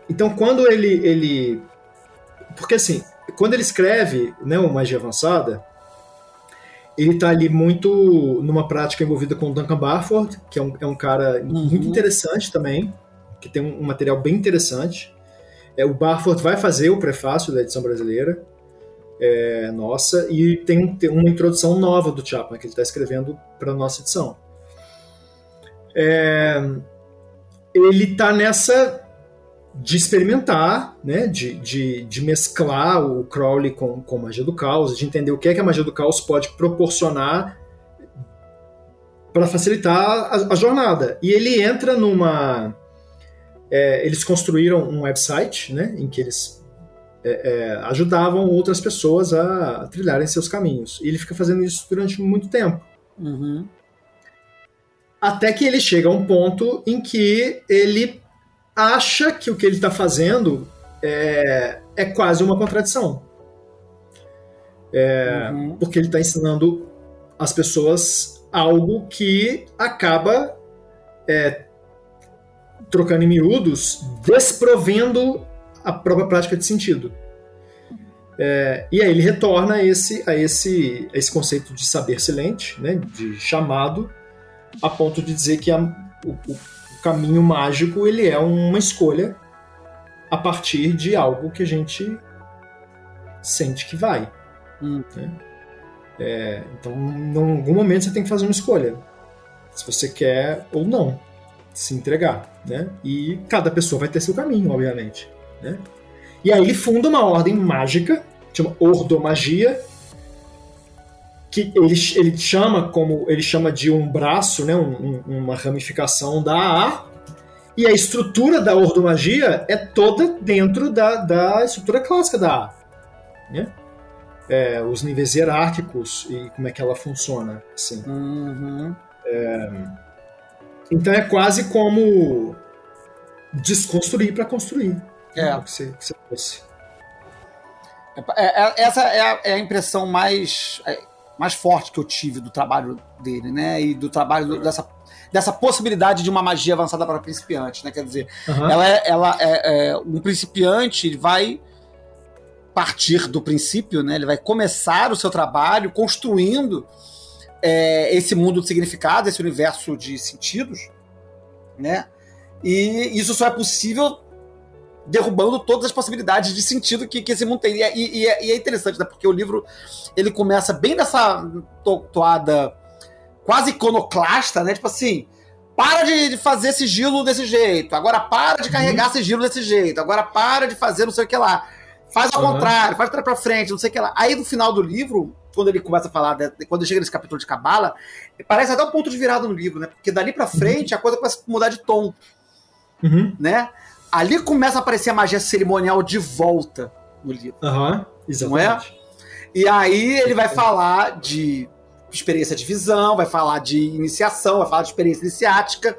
então, quando ele, ele, porque assim, quando ele escreve, né, o magia avançada, ele tá ali muito numa prática envolvida com o Duncan Barford, que é um, é um cara muito interessante também, que tem um, um material bem interessante. É, o Barford vai fazer o prefácio da edição brasileira, é, nossa, e tem, tem uma introdução nova do Chapman que ele está escrevendo para a nossa edição. É, ele está nessa de experimentar, né, de, de, de mesclar o Crowley com, com magia do caos, de entender o que é que a magia do caos pode proporcionar para facilitar a, a, jornada. E ele entra numa. É, eles construíram um website, né, em que eles é, é, ajudavam outras pessoas a, a, trilharem seus caminhos. E ele fica fazendo isso durante muito tempo. Uhum. Até que ele chega a um ponto em que ele acha que o que ele está fazendo é, é quase uma contradição. É, uhum. Porque ele está ensinando as pessoas algo que acaba é, trocando em miúdos, desprovendo a própria prática de sentido. É, e aí ele retorna a esse, a esse, a esse conceito de saber silente, né, de chamado, a ponto de dizer que a, o, o, caminho mágico ele é uma escolha a partir de algo que a gente sente que vai. Hum. Né? É, então, em algum momento você tem que fazer uma escolha. Se você quer ou não se entregar. Né? E cada pessoa vai ter seu caminho, obviamente. Né? E aí ele funda uma ordem mágica, chama Ordomagia, que ele, ele chama como ele chama de um braço, né, um, um, uma ramificação da AA, e a estrutura da ordomagia é toda dentro da, da estrutura clássica da AA. Né? É, os níveis hierárquicos e como é que ela funciona. Assim. Uhum. É, então é quase como desconstruir para construir. É. Que você, que você fosse. É, é, essa é a, é a impressão mais mais forte que eu tive do trabalho dele, né? E do trabalho do, dessa, dessa possibilidade de uma magia avançada para principiantes, né? Quer dizer, uhum. ela, é, ela é, é, um principiante, ele vai partir do princípio, né? Ele vai começar o seu trabalho construindo é, esse mundo de significado, esse universo de sentidos, né? E isso só é possível derrubando todas as possibilidades de sentido que, que esse mundo tem. E, é, e, é, e, é interessante, né? Porque o livro ele começa bem nessa to toada quase iconoclasta, né? Tipo assim, para de, fazer sigilo desse jeito, agora para de carregar uhum. sigilo desse jeito, agora para de fazer não sei o que lá. Faz ao uhum. contrário, faz pra frente, não sei o que lá. Aí no final do livro, quando ele começa a falar, quando chega nesse capítulo de Cabala, parece até um ponto de virada no livro, né? Porque dali pra frente uhum. a coisa começa a mudar de tom. Uhum. Né? Ali começa a aparecer a magia cerimonial de volta no livro. Aham, uhum, exatamente. Não é? E aí ele vai falar de experiência de visão, vai falar de iniciação, vai falar de experiência iniciática,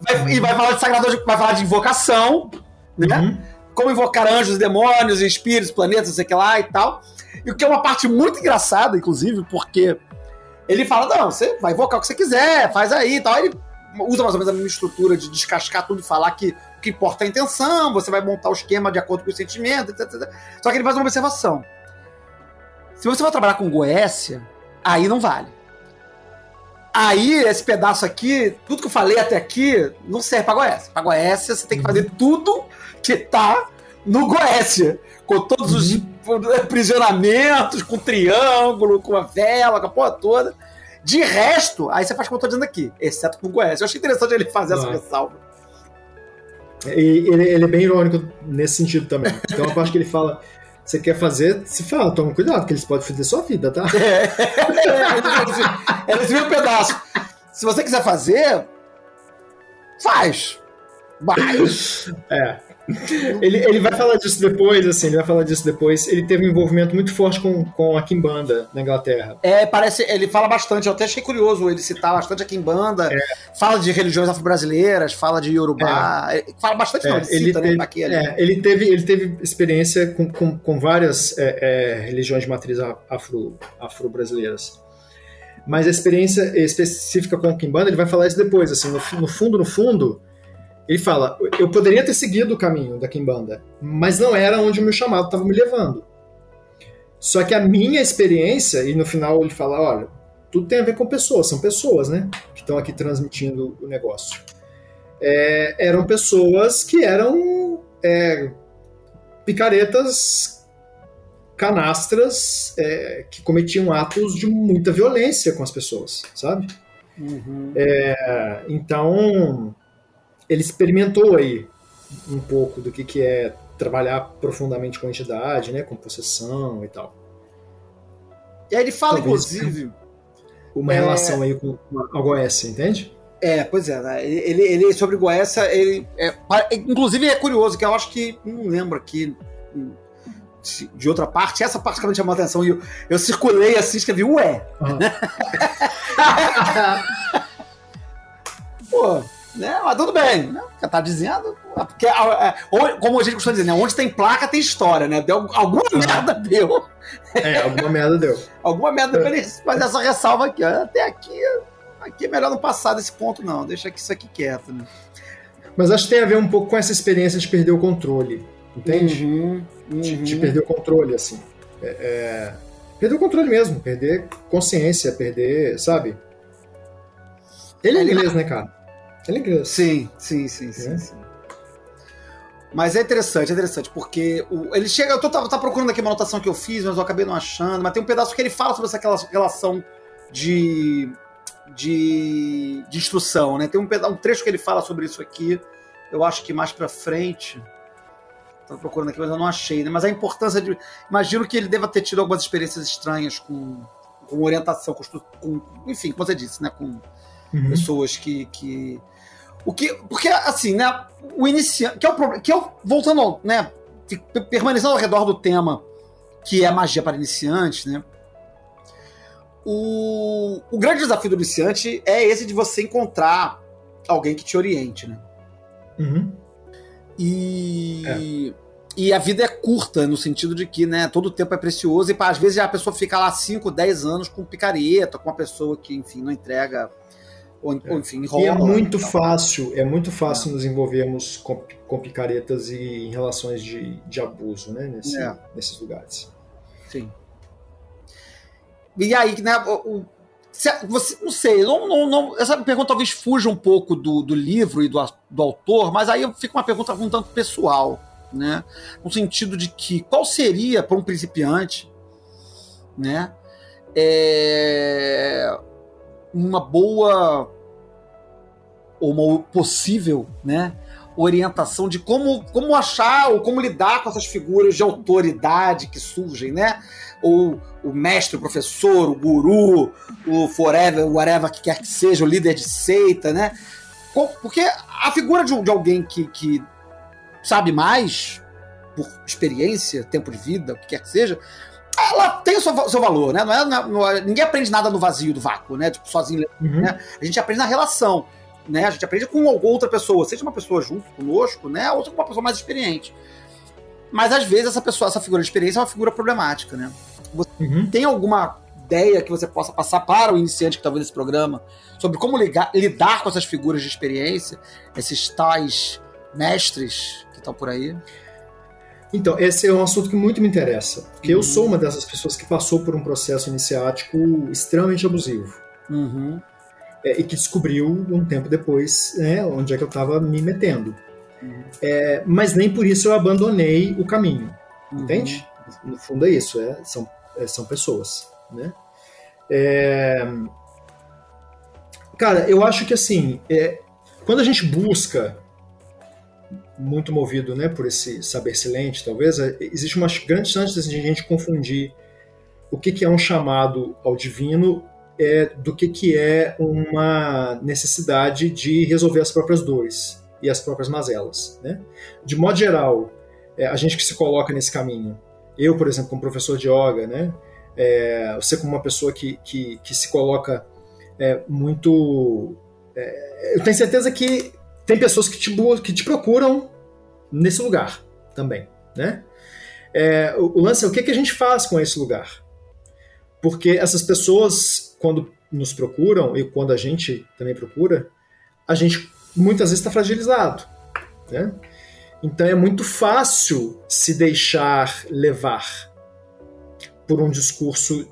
vai, uhum. e vai falar de sagrado, vai falar de invocação, né? Uhum. Como invocar anjos, demônios, espíritos, planetas, não sei o que lá e tal. E o que é uma parte muito engraçada, inclusive, porque ele fala: não, você vai invocar o que você quiser, faz aí e tal. Ele usa mais ou menos a mesma estrutura de descascar tudo e falar que que importa a intenção, você vai montar o esquema de acordo com os sentimentos, etc, etc. Só que ele faz uma observação. Se você vai trabalhar com Goécia, aí não vale. Aí, esse pedaço aqui, tudo que eu falei até aqui, não serve pra Goécia. Pra Goécia, você tem que fazer tudo que tá no Goécia. Com todos os uhum. aprisionamentos, com triângulo, com a vela, com a porra toda. De resto, aí você faz como eu tô dizendo aqui, exceto com o Goécia. Eu achei interessante ele fazer essa ressalva. E ele, ele é bem irônico nesse sentido também. Então, a parte que ele fala você quer fazer, se fala, toma cuidado, que eles podem fazer sua vida, tá? É, [LAUGHS] eles viram um pedaço. Se você quiser fazer, faz. Mas. É. Ele, ele vai falar disso depois, assim, ele vai falar disso depois. Ele teve um envolvimento muito forte com, com a Kimbanda na Inglaterra. É, parece. Ele fala bastante, eu até achei curioso ele citar bastante a Kimbanda. É. Fala de religiões afro-brasileiras, fala de Yorubá. É. Fala bastante, não, é, ele, ele cita, né, teve, né, aqui, ali. É, ele, teve, ele teve experiência com, com, com várias é, religiões de matriz afro, afro-brasileiras. Mas a experiência específica com a Kimbanda, ele vai falar isso depois, assim, no, no fundo, no fundo ele fala: eu poderia ter seguido o caminho da Kimbanda, mas não era onde o meu chamado estava me levando. Só que a minha experiência, e no final ele fala: olha, tudo tem a ver com pessoas, são pessoas, né? Que estão aqui transmitindo o negócio. É, eram pessoas que eram é, picaretas canastras é, que cometiam atos de muita violência com as pessoas, sabe? Uhum. É, então ele experimentou aí um pouco do que, que é trabalhar profundamente com entidade, né, com possessão e tal. E aí ele fala, Talvez... inclusive, uma É. relação aí com a Goécia, entende? É, pois é, né? ele, ele sobre Goécia, ele é, inclusive é curioso que eu acho que não lembro aqui de outra parte, essa parte que me chamou a atenção e eu, eu circulei assim, escrevi ué, Aham. [LAUGHS] pô, né? Mas tudo bem, né? Tá dizendo, porque é, onde- como a gente costuma dizer, né? Onde tem placa tem história, né? Deu alguma merda deu, É, alguma merda deu. [LAUGHS] alguma merda deu pra ele fazer essa ressalva aqui, até aqui, aqui é melhor não passar desse ponto não, deixa isso aqui quieto, né? Mas acho que tem a ver um pouco com essa experiência de perder o controle, entende? Uhum, De, de uhum. perder o controle, assim. É, é, perder o controle mesmo, perder consciência, perder, sabe? Ele é inglês, né, cara? É inglês. Sim, sim, sim, sim, É. sim. Mas é interessante, é interessante, porque o- ele chega. Eu tô tá, tá procurando aqui uma anotação que eu fiz, mas eu acabei não achando. Mas tem um pedaço que ele fala sobre essa rela- relação de, de, de instrução, né? Tem um, peda um trecho que ele fala sobre isso aqui. Eu acho que mais pra frente. Tô procurando aqui, mas eu não achei, né? Mas a importância de. Imagino que ele deva ter tido algumas experiências estranhas com, com orientação, com, com. Enfim, como você disse, né? Com, Uhum. pessoas que, que o que porque assim né o iniciante que é o problema que é o, voltando né permanecendo ao redor do tema que é magia para iniciantes né o, o grande desafio do iniciante é esse de você encontrar alguém que te oriente né Uhum. e e a vida é curta no sentido de que né todo o tempo é precioso e pá, às vezes a pessoa fica lá 5, 10 anos com picareta com uma pessoa que enfim não entrega ou, ou, enfim enrola E é muito fácil, é muito fácil nos envolvermos com, com picaretas e em relações de, de abuso, né? Nesse- É. Nesses lugares. Sim. E aí, né, o, você, não sei, não, não, não- essa pergunta talvez fuja um pouco do, do livro e do, a- do autor, mas aí fica uma pergunta um tanto pessoal, né? No sentido de que qual seria para um principiante, né? é, uma boa uma possível, né? Orientação de como, como achar ou como lidar com essas figuras de autoridade que surgem, né? Ou o mestre, o professor, o guru, o forever, whatever que quer que seja, o líder de seita, né? Porque a figura de, de alguém que, que sabe mais, por experiência, tempo de vida, o que quer que seja, ela tem o seu, seu valor, né? É, não é- não é- ninguém aprende nada no vazio, do vácuo, né? Tipo, sozinho. Uhum. Né? A gente aprende na relação, né? A gente aprende com outra pessoa, seja uma pessoa junto conosco, né? Ou seja uma pessoa mais experiente. Mas às vezes essa pessoa, essa figura de experiência é uma figura problemática, né? Uhum. Tem alguma ideia que você possa passar para o iniciante que está vendo esse programa sobre como ligar- lidar com essas figuras de experiência, esses tais mestres que estão por aí? Então, esse é um assunto que muito me interessa. Porque Uhum. eu sou uma dessas pessoas que passou por um processo iniciático extremamente abusivo. Uhum. É, e que descobriu um tempo depois né, onde é que eu estava me metendo. É, mas nem por isso eu abandonei o caminho, Uhum. entende? No fundo é isso, é, são, é, são pessoas, né? É, cara, eu acho que assim, é, quando a gente busca muito movido né, por esse saber silente, talvez, existe uma grande chance de a gente confundir o que, que é um chamado ao divino é, do que, que é uma necessidade de resolver as próprias dores e as próprias mazelas. Né? De modo geral, é, a gente que se coloca nesse caminho, eu, por exemplo, como professor de yoga, né? É, você como uma pessoa que, que, que se coloca é, muito... é, eu tenho certeza que tem pessoas que te, que te procuram nesse lugar também, né? É, o, o lance é o que, que a gente faz com esse lugar. Porque essas pessoas, quando nos procuram, e quando a gente também procura, a gente muitas vezes está fragilizado. Né? Então é muito fácil se deixar levar por um discurso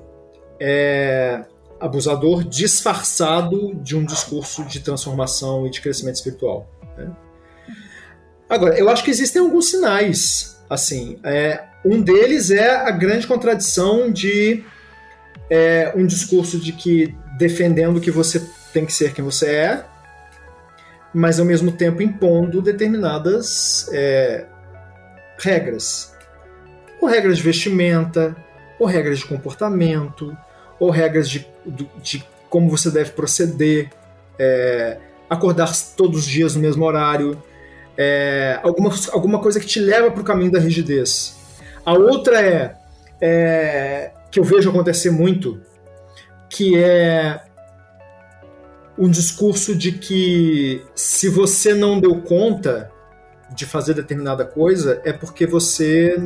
é, abusador disfarçado de um discurso de transformação e de crescimento espiritual. né? Agora, eu acho que existem alguns sinais. Assim, é, um deles é a grande contradição de é, um discurso de que defendendo que você tem que ser quem você é, mas ao mesmo tempo impondo determinadas é, regras. Ou regras de vestimenta, ou regras de comportamento, ou regras de, do- de como você deve proceder, é, acordar todos os dias no mesmo horário, é, alguma, alguma coisa que te leva para o caminho da rigidez. A outra é, é, que eu vejo acontecer muito, que é um discurso de que se você não deu conta de fazer determinada coisa, é porque você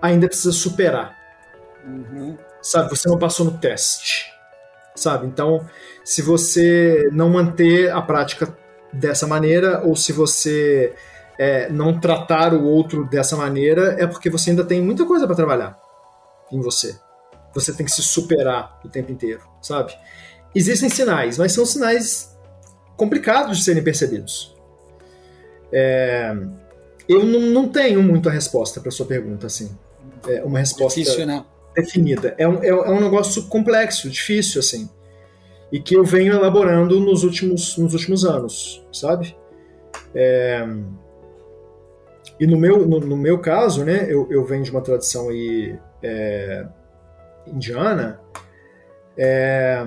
ainda precisa superar. Uhum. Sabe? Você não passou no teste. Sabe? Então, se você não manter a prática dessa maneira, ou se você é, não tratar o outro dessa maneira, é porque você ainda tem muita coisa para trabalhar em você. Você tem que se superar o tempo inteiro, sabe? Existem sinais, mas são sinais complicados de serem percebidos. É, eu não, não, tenho muito a resposta para sua pergunta, assim. É uma resposta Difícil, né? definida. É um, é, é um negócio complexo, difícil, assim. E que eu venho elaborando nos últimos, nos últimos anos, sabe? É, e no meu, no, no, meu caso, né, eu, eu venho de uma tradição aí, é, indiana, é,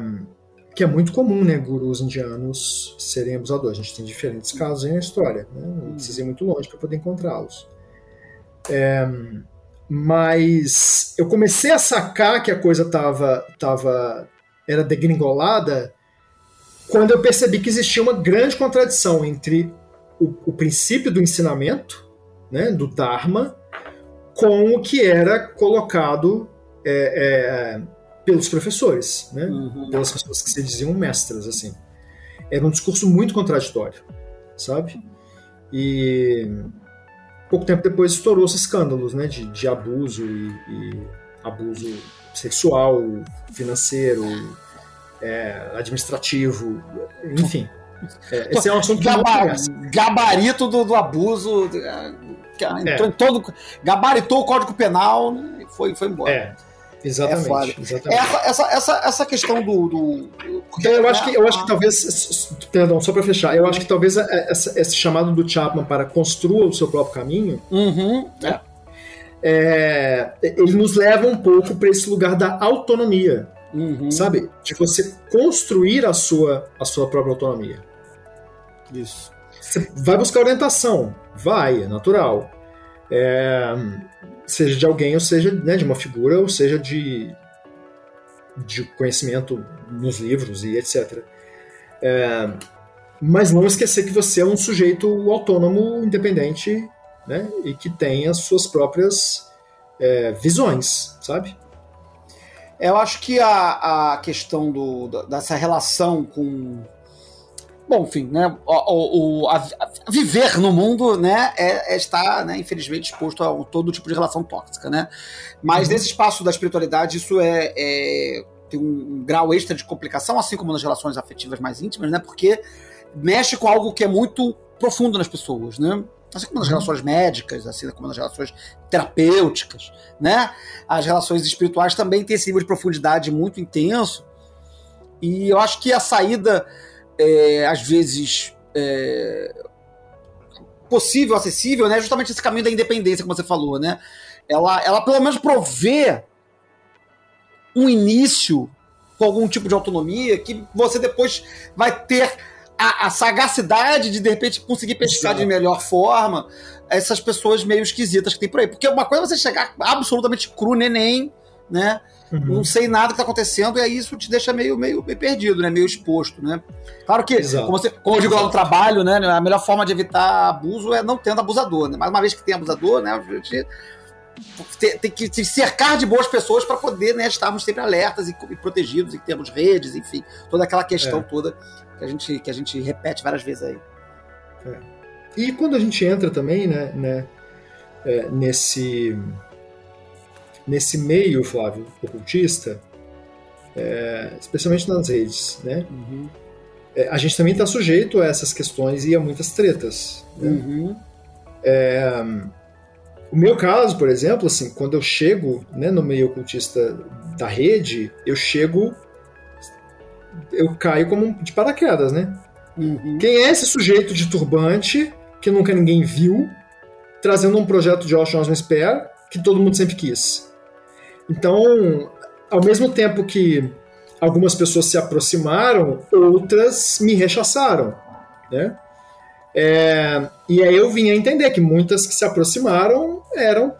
que é muito comum, né, gurus indianos serem abusadores. A gente tem diferentes casos aí na história, né? não precisa ir muito longe para poder encontrá-los. É, mas eu comecei a sacar que a coisa tava, tava era degringolada quando eu percebi que existia uma grande contradição entre o, o princípio do ensinamento, né, do Dharma, com o que era colocado é, é, pelos professores, né? Uhum. pelas pessoas que se diziam mestras, assim. Era um discurso muito contraditório, sabe? E pouco tempo depois estourou os escândalos, né, de, de abuso e, e, abuso sexual, financeiro, é, administrativo, enfim. É, esse é um assunto que Gabar, Gabarito do, do abuso, é, entrou é. em todo, gabaritou o Código Penal né, e foi, foi embora. É. Exatamente. É exatamente. Essa, essa, essa, essa questão do. do porque, eu, acho que, eu acho que talvez. Perdão, só para fechar. Eu acho que talvez essa, esse chamado do Chapman para construa o seu próprio caminho. Uhum, é. É, ele nos leva um pouco para esse lugar da autonomia. Uhum. Sabe? De você construir a sua, a sua própria autonomia. Isso. Você vai buscar orientação. Vai, é natural. É, seja de alguém, ou seja né, de uma figura, ou seja de, de conhecimento nos livros e etc. É, mas não esquecer que você é um sujeito autônomo, independente, né, e que tem as suas próprias é, visões, sabe? Eu acho que a, a questão do, dessa relação com Bom, enfim, né, o, o a, a viver no mundo né, é, é estar, né, infelizmente, exposto a todo tipo de relação tóxica. Né? Mas uhum. nesse espaço da espiritualidade, isso é, é tem um, um, grau extra de complicação, assim como nas relações afetivas mais íntimas, né, porque mexe com algo que é muito profundo nas pessoas. Né? Assim como nas uhum. relações médicas, assim como nas relações terapêuticas, né? As relações espirituais também têm esse nível de profundidade muito intenso. E eu acho que a saída é, às vezes é, possível, acessível, né? Justamente esse caminho da independência, como você falou, né? Ela, ela pelo menos provê um início com algum tipo de autonomia que você depois vai ter a, a sagacidade de de repente conseguir pescar de melhor forma essas pessoas meio esquisitas que tem por aí. Porque uma coisa é você chegar absolutamente cru, neném, né? Uhum. Não sei nada que está acontecendo, e aí isso te deixa meio, meio, meio perdido, né? Meio exposto, né? Claro que, como, você, como, eu digo lá no trabalho, né? A melhor forma de evitar abuso é não tendo abusador, né? Mais uma vez que tem abusador, né? A gente tem, que se cercar de boas pessoas para poder né, estarmos sempre alertas e, e, protegidos, e que temos redes, enfim, toda aquela questão é. toda que a, gente, que a gente repete várias vezes aí. É. E quando a gente entra também, né, né é, nesse nesse meio, Flávio, ocultista, é, especialmente nas redes, né? Uhum. É, a gente também está sujeito a essas questões e a muitas tretas. Né? Uhum. É, o meu caso, por exemplo, assim, quando eu chego né, no meio ocultista da rede, eu chego, eu caio como de paraquedas, né? Uhum. Quem é esse sujeito de turbante que nunca ninguém viu, trazendo um projeto de Ocean Osmo que todo mundo sempre quis? Então, ao mesmo tempo que algumas pessoas se aproximaram, outras me rechaçaram, né? É, e aí eu vim a entender que muitas que se aproximaram eram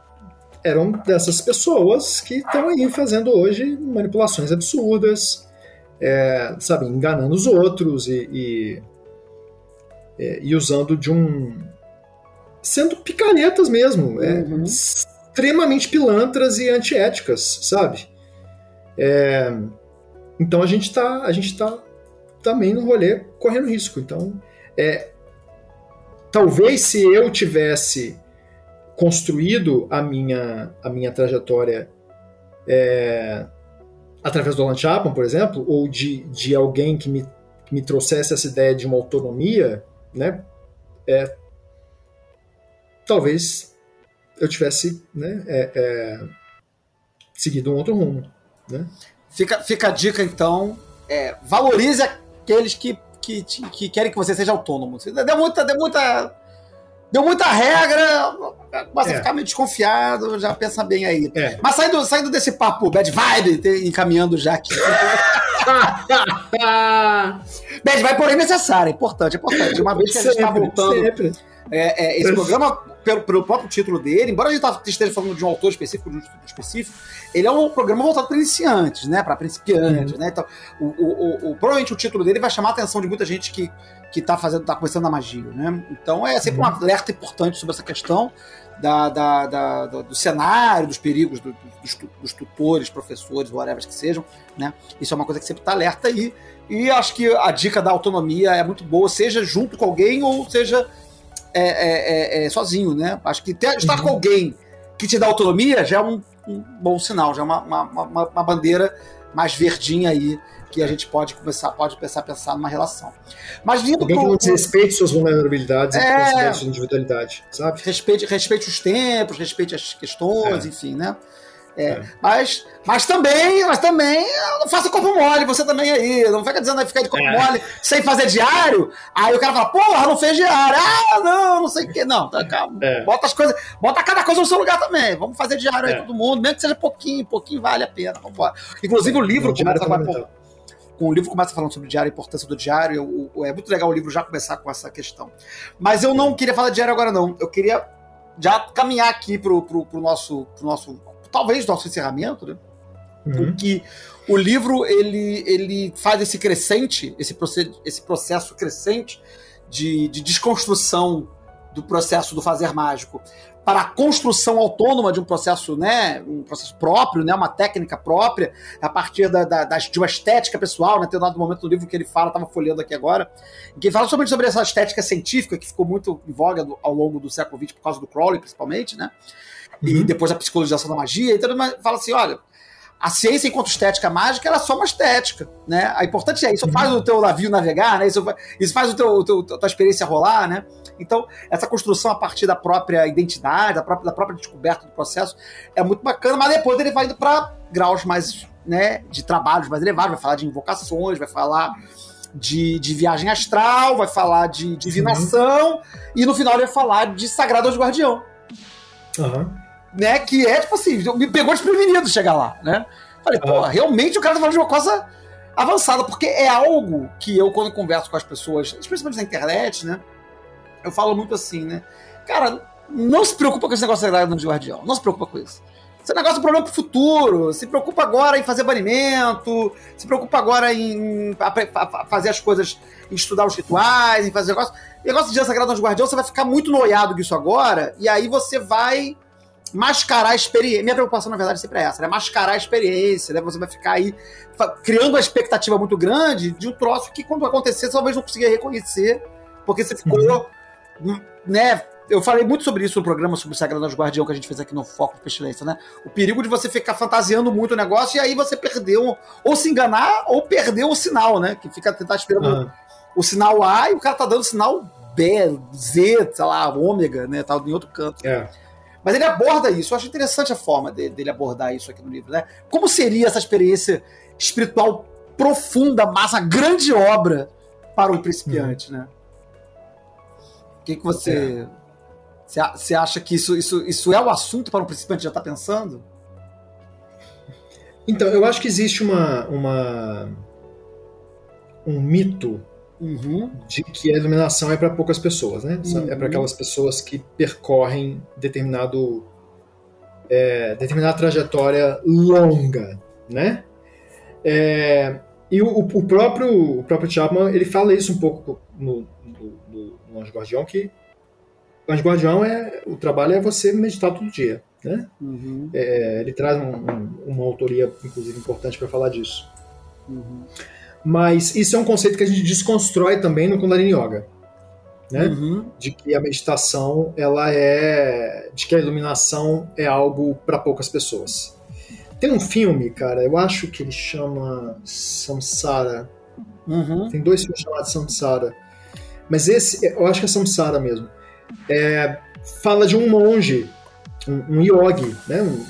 eram dessas pessoas que estão aí fazendo hoje manipulações absurdas, é, sabe, enganando os outros e, e, é, e, usando de um. sendo picaretas mesmo, é, uhum. Extremamente pilantras e antiéticas, sabe? É, então a gente está a gente tá também no rolê correndo risco. Então, é, talvez se eu tivesse construído a minha, a minha trajetória é, através do Alan Chapman, por exemplo, ou de, de alguém que me, que me trouxesse essa ideia de uma autonomia, né, é, talvez eu tivesse né, é, é, seguido um outro rumo. Né? Fica, fica a dica, então, é, valorize aqueles que, que, que querem que você seja autônomo. Deu muita, deu muita deu muita regra, começa é. a ficar meio desconfiado, já pensa bem aí. É. Mas saindo, saindo desse papo bad vibe, encaminhando já aqui. [LAUGHS] bad vibe, porém, necessário, é importante, é importante. Uma vez que a gente está voltando. É, é, esse programa, pelo, pelo, próprio título dele, embora a gente tá, esteja falando de um autor específico, de um estudo específico, ele é um programa voltado para iniciantes, né? Para principiantes, uhum. né? Então, o, o, o, provavelmente o título dele vai chamar a atenção de muita gente que que está fazendo, tá começando a magia, né? Então é sempre um uhum. alerta importante sobre essa questão da, da, da, do cenário, dos perigos do, dos, dos, tutores, professores, whatever que sejam, né? Isso é uma coisa que sempre está alerta aí. E acho que a dica da autonomia é muito boa, seja junto com alguém ou seja é, é, é, é sozinho, né? Acho que ter, estar uhum. com alguém que te dá autonomia já é um, um bom sinal, já é uma, uma, uma, uma bandeira mais verdinha aí que a gente pode começar, pode pensar, pensar numa relação. Mas vindo Alguém pro... que respeite suas vulnerabilidades é... e sua individualidade, sabe? Respeite, respeite os tempos, respeite as questões, é. enfim, né? É, é. Mas, mas também, mas também não faça corpo mole, você também aí. Não fica dizendo aí ficar de corpo é. mole sem fazer diário. Aí o cara fala, porra, não fez diário. Ah, não, não sei o que. Não, tá, calma. É. Bota as coisas, bota cada coisa no seu lugar também. Vamos fazer diário aí é. todo mundo, mesmo que seja pouquinho, pouquinho vale a pena. Vamos embora. Inclusive o livro começa com com o livro começa falando sobre diário, a importância do diário. Eu, eu, é muito legal o livro já começar com essa questão. Mas eu não queria falar de diário agora, não. Eu queria já caminhar aqui pro, pro, pro nosso, pro nosso. Talvez nosso encerramento, né? Uhum. Porque o livro ele, ele faz esse crescente, esse, processo, esse processo crescente de, de desconstrução do processo do fazer mágico para a construção autônoma de um processo, né, um processo próprio, né, uma técnica própria, a partir da, da, de uma estética pessoal, né, tem um dado momento do livro que ele fala, estava folheando aqui agora, que ele fala somente sobre essa estética científica que ficou muito em voga do, ao longo do século XX por causa do Crowley, principalmente, né, uhum. e depois a psicologização da magia, então fala assim, olha, a ciência enquanto estética mágica era só uma estética, né? A importante é isso faz o teu navio navegar, né? Isso, isso faz o teu, o teu, a tua experiência rolar, né? Então, essa construção a partir da própria identidade, da própria, da própria descoberta do processo é muito bacana, mas depois ele vai indo para graus mais, né, de trabalhos mais elevados, vai falar de invocações, vai falar de, de viagem astral, vai falar de divinação, uhum. e no final ele vai falar de Sagrado Guardião. Uhum né? Que é, tipo assim, me pegou desprevenido chegar lá, né? Falei, pô, realmente o cara tá falando de uma coisa avançada, porque é algo que eu, quando converso com as pessoas, especialmente na internet, né? Eu falo muito assim, né? Cara, não se preocupa com esse negócio sagrado de guardião. Não se preocupa com isso. Esse negócio é um problema pro futuro. Se preocupa agora em fazer banimento. Se preocupa agora em fazer as coisas, em estudar os rituais, em fazer negócio. Negócio de dia sagrado de guardião, você vai ficar muito noiado disso agora. E aí você vai mascarar a experiência. Minha preocupação, na verdade, sempre é essa, né? Mascarar a experiência, né? Você vai ficar aí criando uma expectativa muito grande de um troço que, quando acontecer, você talvez não consiga reconhecer, porque você ficou, uhum. né? Eu falei muito sobre isso no programa sobre o Sagrado dos Guardião que a gente fez aqui no Foco Pestilência, né? O perigo de você ficar fantasiando muito o negócio e aí você perdeu, ou se enganar, ou perder o sinal, né? Que fica tentar esperando uhum. o sinal A e o cara tá dando sinal B, Z, sei lá, ômega, né? Tá em outro canto. É. Mas ele aborda isso. Eu acho interessante a forma dele, dele abordar isso aqui no livro, né? Como seria essa experiência espiritual profunda, massa, grande obra para um principiante, né? O que, que você. Você é. acha que isso, isso, isso é o assunto para um principiante já está pensando? Então, eu acho que existe uma, uma um mito Uhum. de que a iluminação é para poucas pessoas, né? Uhum. É para aquelas pessoas que percorrem determinado é, determinada trajetória longa, né? É, e o, o próprio o próprio Chapman ele fala isso um pouco no, no, no, no Anjo Guardião que o Anjo Guardião é o trabalho é você meditar todo dia, né? Uhum. É, ele traz um- um- uma autoria inclusive importante para falar disso. Uhum. Mas isso é um conceito que a gente desconstrói também no Kundalini Yoga. Né? Uhum. De que a meditação, ela é. de que a iluminação é algo para poucas pessoas. Tem um filme, cara, eu acho que ele chama Samsara. Uhum. Tem dois filmes chamados Samsara. Mas esse, eu acho que é Samsara mesmo. É, fala de um monge, um, um yogi, né? Um-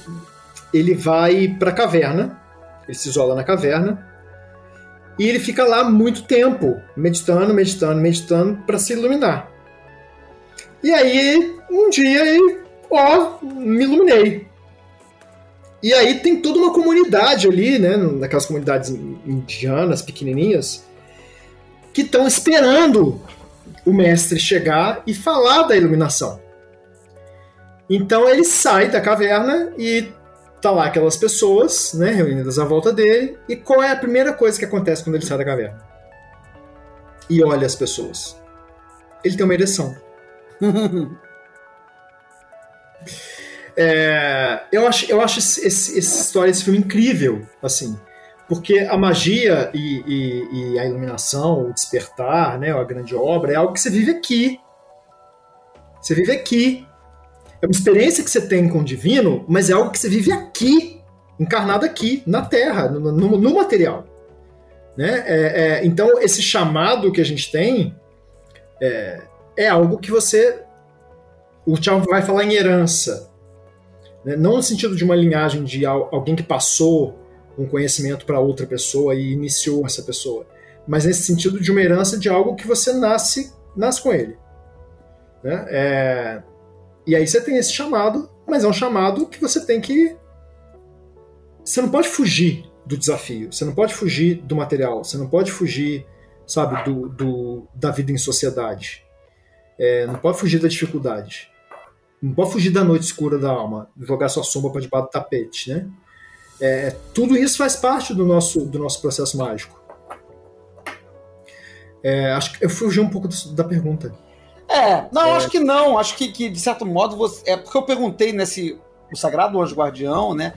ele vai pra caverna, ele se isola na caverna, e ele fica lá muito tempo, meditando, meditando, meditando, para se iluminar. E aí, um dia, ele, ó, me iluminei. E aí tem toda uma comunidade ali, né? Naquelas comunidades indianas, pequenininhas, que estão esperando o mestre chegar e falar da iluminação. Então ele sai da caverna e tá lá aquelas pessoas, né, reunidas à volta dele, e qual é a primeira coisa que acontece quando ele sai da caverna? E olha as pessoas. Ele tem uma ereção. [LAUGHS] É, eu acho, eu acho esse, esse- essa história, esse filme incrível, assim, porque a magia e, e- e a iluminação, o despertar, né, a grande obra, é algo que você vive aqui. Você vive aqui. É uma experiência que você tem com o divino, mas é algo que você vive aqui, encarnado aqui, na Terra, no, no- no material. Né? É- é, então, esse chamado que a gente tem é, é algo que você. O Tchau vai falar em herança. né? Não no sentido de uma linhagem de al- alguém que passou um conhecimento para outra pessoa e iniciou essa pessoa, mas nesse sentido de uma herança de algo que você nasce, nasce com ele. Né? É, e aí você tem esse chamado, mas é um chamado que você tem que. Você não pode fugir do desafio, você não pode fugir do material, você não pode fugir, sabe, do, do- da vida em sociedade. É, não pode fugir da dificuldade. Não pode fugir da noite escura da alma, jogar sua sombra para debaixo do tapete, né? É, tudo isso faz parte do nosso, do nosso processo mágico. É, acho que eu fugi um pouco da pergunta. É, não, acho que não. Acho que, que, de certo modo, você. É porque eu perguntei nesse. O Sagrado Anjo Guardião, né?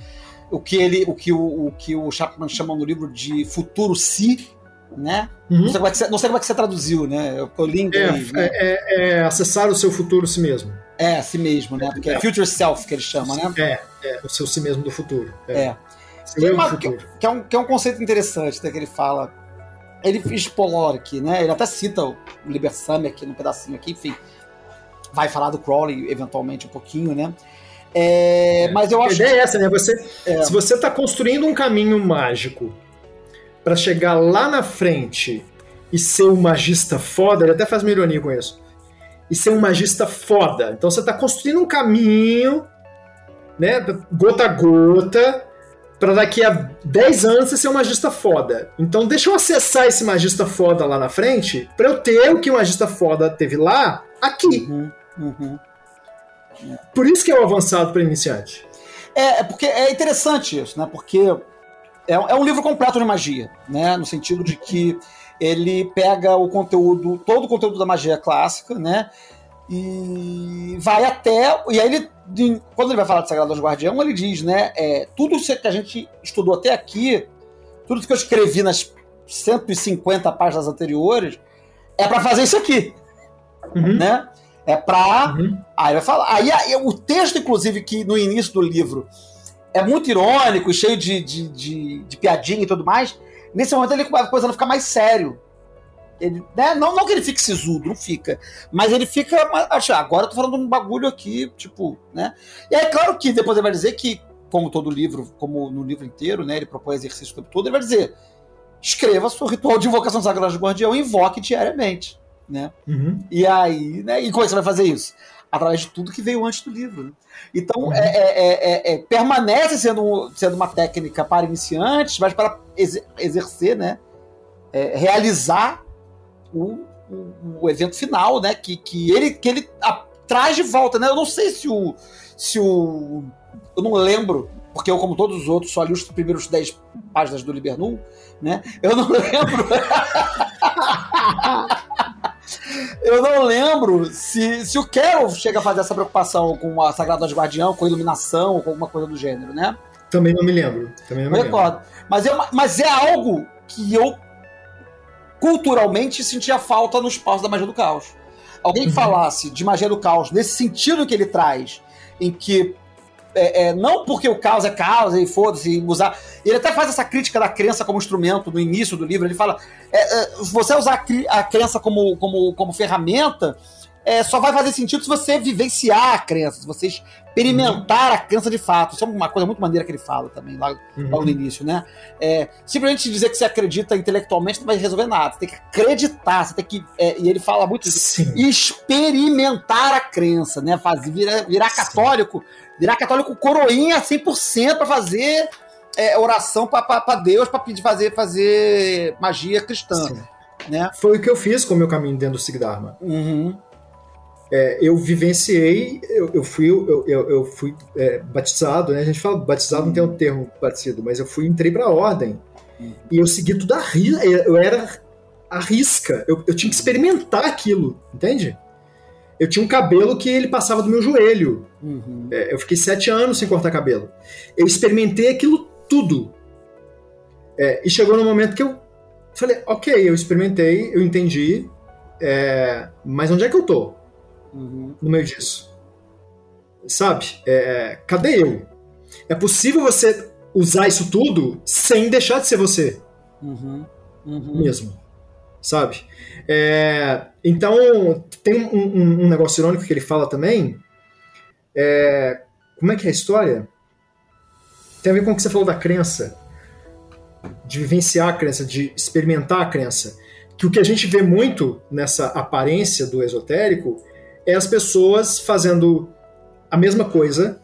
O que ele. O que o, o, que o Chapman chama no livro de futuro si, né? Uhum. Não, sei como é que você, não sei como é que você traduziu, né? Eu, eu li em É, inglês, né? é, é, é acessar o seu futuro si mesmo. É, si mesmo, né? Porque é future self que ele chama, né? É, é o seu si mesmo do futuro. É. Eu uma- futuro. que é um, que é um conceito interessante né, que ele fala. Ele explora aqui, né? Ele até cita o Liber Summer aqui no pedacinho aqui, enfim. Vai falar do Crowley eventualmente um pouquinho, né? É, mas eu A acho ideia é essa, né? Você, É. Se você está construindo um caminho mágico para chegar lá na frente e ser um magista foda, ele até faz uma ironia com isso. E ser um magista foda. Então você está construindo um caminho, né, gota a gota, para daqui a 10 anos você ser um magista foda. Então deixa eu acessar esse magista foda lá na frente, para eu ter o que o magista foda teve lá, aqui. Uhum, uhum. Por isso que é o avançado para iniciante. É, é porque é interessante isso, né? Porque é, é um livro completo de magia, né? No sentido de que ele pega o conteúdo, todo o conteúdo da magia clássica, né? E vai até. E aí ele. Quando ele vai falar de Sagrado Anjo Guardião, ele diz, né? É, tudo isso que a gente estudou até aqui, tudo que eu escrevi nas 150 páginas anteriores, é para fazer isso aqui, Uhum. né? É pra Uhum. Aí vai falar. Aí, aí o texto, inclusive, que no início do livro é muito irônico, cheio de, de, de, de piadinha e tudo mais. Nesse momento ele começa começando a ficar mais sério. Ele, né? não, não que ele fique sisudo, não fica. Mas ele fica. acho, agora eu tô falando um bagulho aqui, tipo, né? E é claro que depois ele vai dizer que, como todo livro, como no livro inteiro, né? Ele propõe exercício o tempo todo, ele vai dizer: escreva seu ritual de invocação sagrada do guardião e invoque diariamente, né? Uhum. E aí, né? E como é que você vai fazer isso? através de tudo que veio antes do livro. Né? Então, é, é, é, permanece sendo, sendo uma técnica para iniciantes, mas para exercer, né? realizar o, o, o, evento final, né? Que, que ele, que ele a, traz de volta, né? Eu não sei se o, se o. Eu não lembro, porque eu, como todos os outros, só li os primeiros 10 páginas do Libernu, né? Eu não [LAUGHS] lembro. eu não lembro se, se o Carol chega a fazer essa preocupação com a Sagrada Guardião, com iluminação, com alguma coisa do gênero, né? Também não me lembro. Também não me recordo. Mas é, mas é algo que eu culturalmente sentia falta no espaço da magia do caos. Alguém uhum. falasse de magia do caos nesse sentido que ele traz, em que é, é, não porque o caos é caos e foda-se, usar. Ele até faz essa crítica da crença como instrumento no início do livro. Ele fala: é, é você usar a, a crença como, como, como ferramenta é, só vai fazer sentido se você vivenciar a crença, se você experimentar a crença de fato. Isso é uma coisa muito maneira que ele fala também, lá, uhum. logo no início, né? É, simplesmente dizer que você acredita intelectualmente não vai resolver nada. Você tem que acreditar, você tem que. É, e ele fala muito disso. Experimentar a crença, né? Fazer, virar, virar católico, virar católico coroinha 100% para fazer é, oração para Deus, para pedir fazer, fazer magia cristã. Né? Foi o que eu fiz com o meu caminho dentro do Sigdharma. Uhum é, eu vivenciei, eu, eu fui, eu, eu, eu fui é, batizado, né? A gente fala batizado, não tem um termo parecido, mas eu fui entrei para a ordem e eu segui tudo a risca. Eu era a risca. Eu, eu tinha que experimentar aquilo, entende? Eu tinha um cabelo que ele passava do meu joelho. Uhum. É, eu fiquei sete anos sem cortar cabelo. Eu experimentei aquilo tudo. É, e chegou no momento que eu falei, ok, eu experimentei, eu entendi, é, mas onde é que eu tô? Uhum. no meio disso. Sabe? É, cadê eu? É possível você usar isso tudo sem deixar de ser você. Uhum. Uhum. Mesmo. Sabe? É, então, tem um, um, um, negócio irônico que ele fala também. É, como é que é a história? Tem a ver com o que você falou da crença. De vivenciar a crença, de experimentar a crença. Que o que a gente vê muito nessa aparência do esotérico é as pessoas fazendo a mesma coisa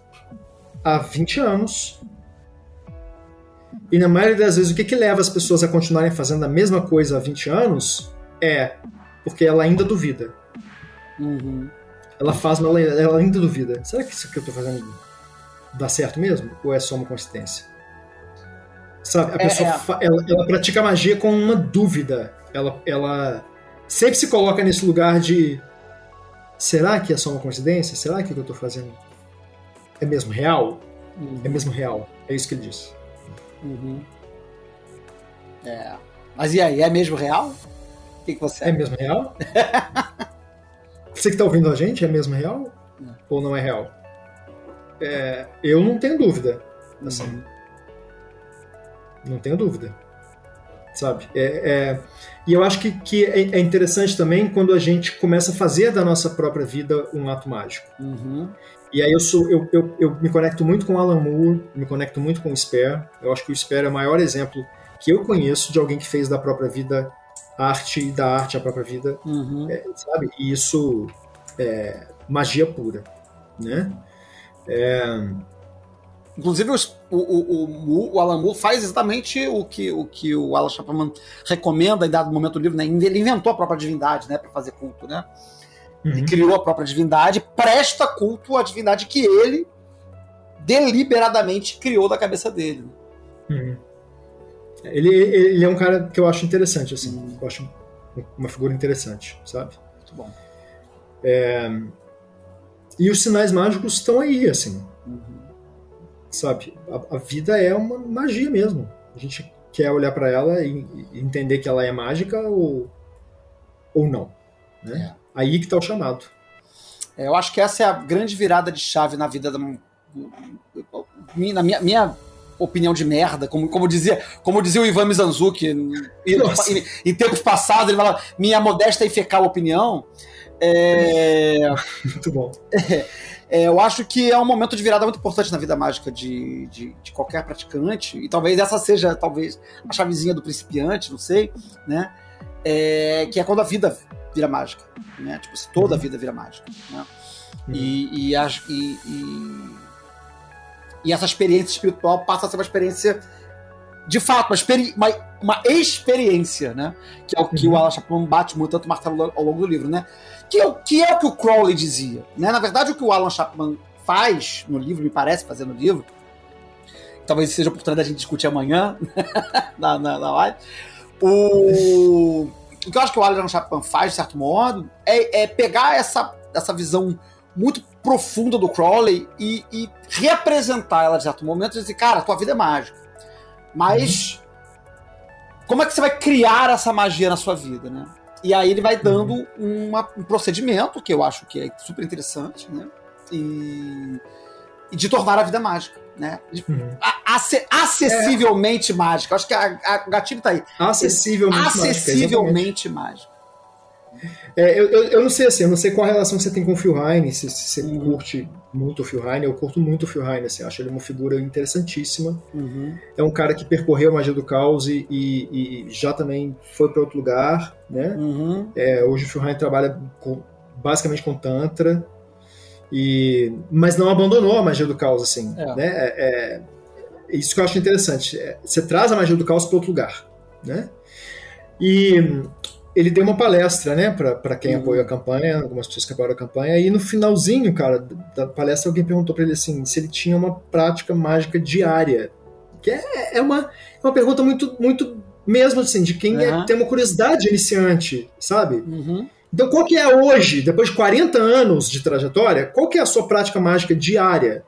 há 20 anos. E na maioria das vezes, o que, que leva as pessoas a continuarem fazendo a mesma coisa há 20 anos é porque ela ainda duvida. Uhum. Ela faz, mas ela, ela, ainda duvida. Será que isso que eu estou fazendo dá certo mesmo? Ou é só uma coincidência? Sabe, a é, pessoa é. Ela, ela, pratica magia com uma dúvida. Ela, ela sempre se coloca nesse lugar de será que é só uma coincidência? Será que o que eu estou fazendo é mesmo real? Uhum. É mesmo real. É isso que ele disse. Uhum. É. Mas e aí, é mesmo real? O que, que você É mesmo real? [LAUGHS] você que está ouvindo a gente, é mesmo real? É. Ou não é real? É, eu não tenho dúvida. Assim. Uhum. Não tenho dúvida sabe? É, é, e eu acho que, que é, é interessante também quando a gente começa a fazer da nossa própria vida um ato mágico. Uhum. E aí eu sou eu, eu, eu me conecto muito com Alan Moore, me conecto muito com o Sper. Eu acho que o Sper é o maior exemplo que eu conheço de alguém que fez da própria vida arte e da arte a própria vida, uhum. é, sabe? E isso é magia pura, né? É, Inclusive, o, o, o, o Alan Moore faz exatamente o que o, que o Alan Chapman recomenda em dado momento do livro. Né? Ele inventou a própria divindade né, para fazer culto. Né? Uhum. Ele criou a própria divindade, presta culto à divindade que ele deliberadamente criou da cabeça dele. Uhum. Ele, ele é um cara que eu acho interessante, assim. Uhum. Eu acho uma figura interessante, sabe? Muito bom. É... E os sinais mágicos estão aí, assim. Sabe? A, a, vida é uma magia mesmo. A gente quer olhar para ela e, e, entender que ela é mágica ou, ou não. Né? É. Aí que tá o chamado. É, eu acho que essa é a grande virada de chave na vida da. Na minha, minha opinião de merda, como, como, dizia, como dizia o Ivan Mizanzuki em, em, em, tempos passados, ele fala minha modesta e fecal opinião. É... [LAUGHS] Muito bom. É, é, eu acho que é um momento de virada muito importante na vida mágica de, de, de, qualquer praticante, e talvez essa seja talvez a chavezinha do principiante, não sei, né? É, que é quando a vida vira mágica, né? Tipo, se toda a vida vira mágica, né? E, e, as- e- e- e essa experiência espiritual passa a ser uma experiência de fato, uma, experi- uma, uma experiência, né? Que é o que Uhum. o Alan Chapman bate muito tanto martelo ao longo do livro, né? Que é, o, que é o que o Crowley dizia, né? Na verdade, o que o Alan Chapman faz no livro, me parece fazer no livro, talvez seja a oportunidade da gente discutir amanhã [LAUGHS] na, na, na live. O, o que eu acho que o Alan Chapman faz, de certo modo, é, é pegar essa, essa visão muito profunda do Crowley e, e reapresentar ela de certo momento e dizer, cara, tua vida é mágica. Mas como é que você vai criar essa magia na sua vida, né? E aí ele vai dando uma- um procedimento que eu acho que é super interessante, né? E, e de tornar a vida mágica, né? De- Uhum. a- ace- acessivelmente mágica. Acho que a- a- o gatilho tá aí. Acessivelmente mágica, exatamente. Acessivelmente mágica. É, eu, eu, eu não sei assim, eu não sei qual a relação que você tem com o Phil Heine, se, se você Uhum. curte muito o Phil Heine, eu curto muito o Phil Heine, assim, acho ele uma figura interessantíssima. Uhum. É um cara que percorreu a magia do caos e, e- e já também foi para outro lugar, né? Uhum. É, hoje o Phil Heine trabalha com- basicamente com Tantra, e, mas não abandonou a magia do caos, assim, É. né? É, é isso que eu acho interessante. é, você traz a magia do caos para outro lugar, né? E ele deu uma palestra, né, para quem Uhum. apoia a campanha, algumas pessoas que apoiaram a campanha, e no finalzinho, cara, da palestra, alguém perguntou para ele assim, se ele tinha uma prática mágica diária. Que é, é uma, é uma pergunta muito, muito mesmo assim, de quem é- Uhum. tem uma curiosidade iniciante, sabe? Uhum. Então, qual que é hoje, depois de 40 anos de trajetória, qual que é a sua prática mágica diária?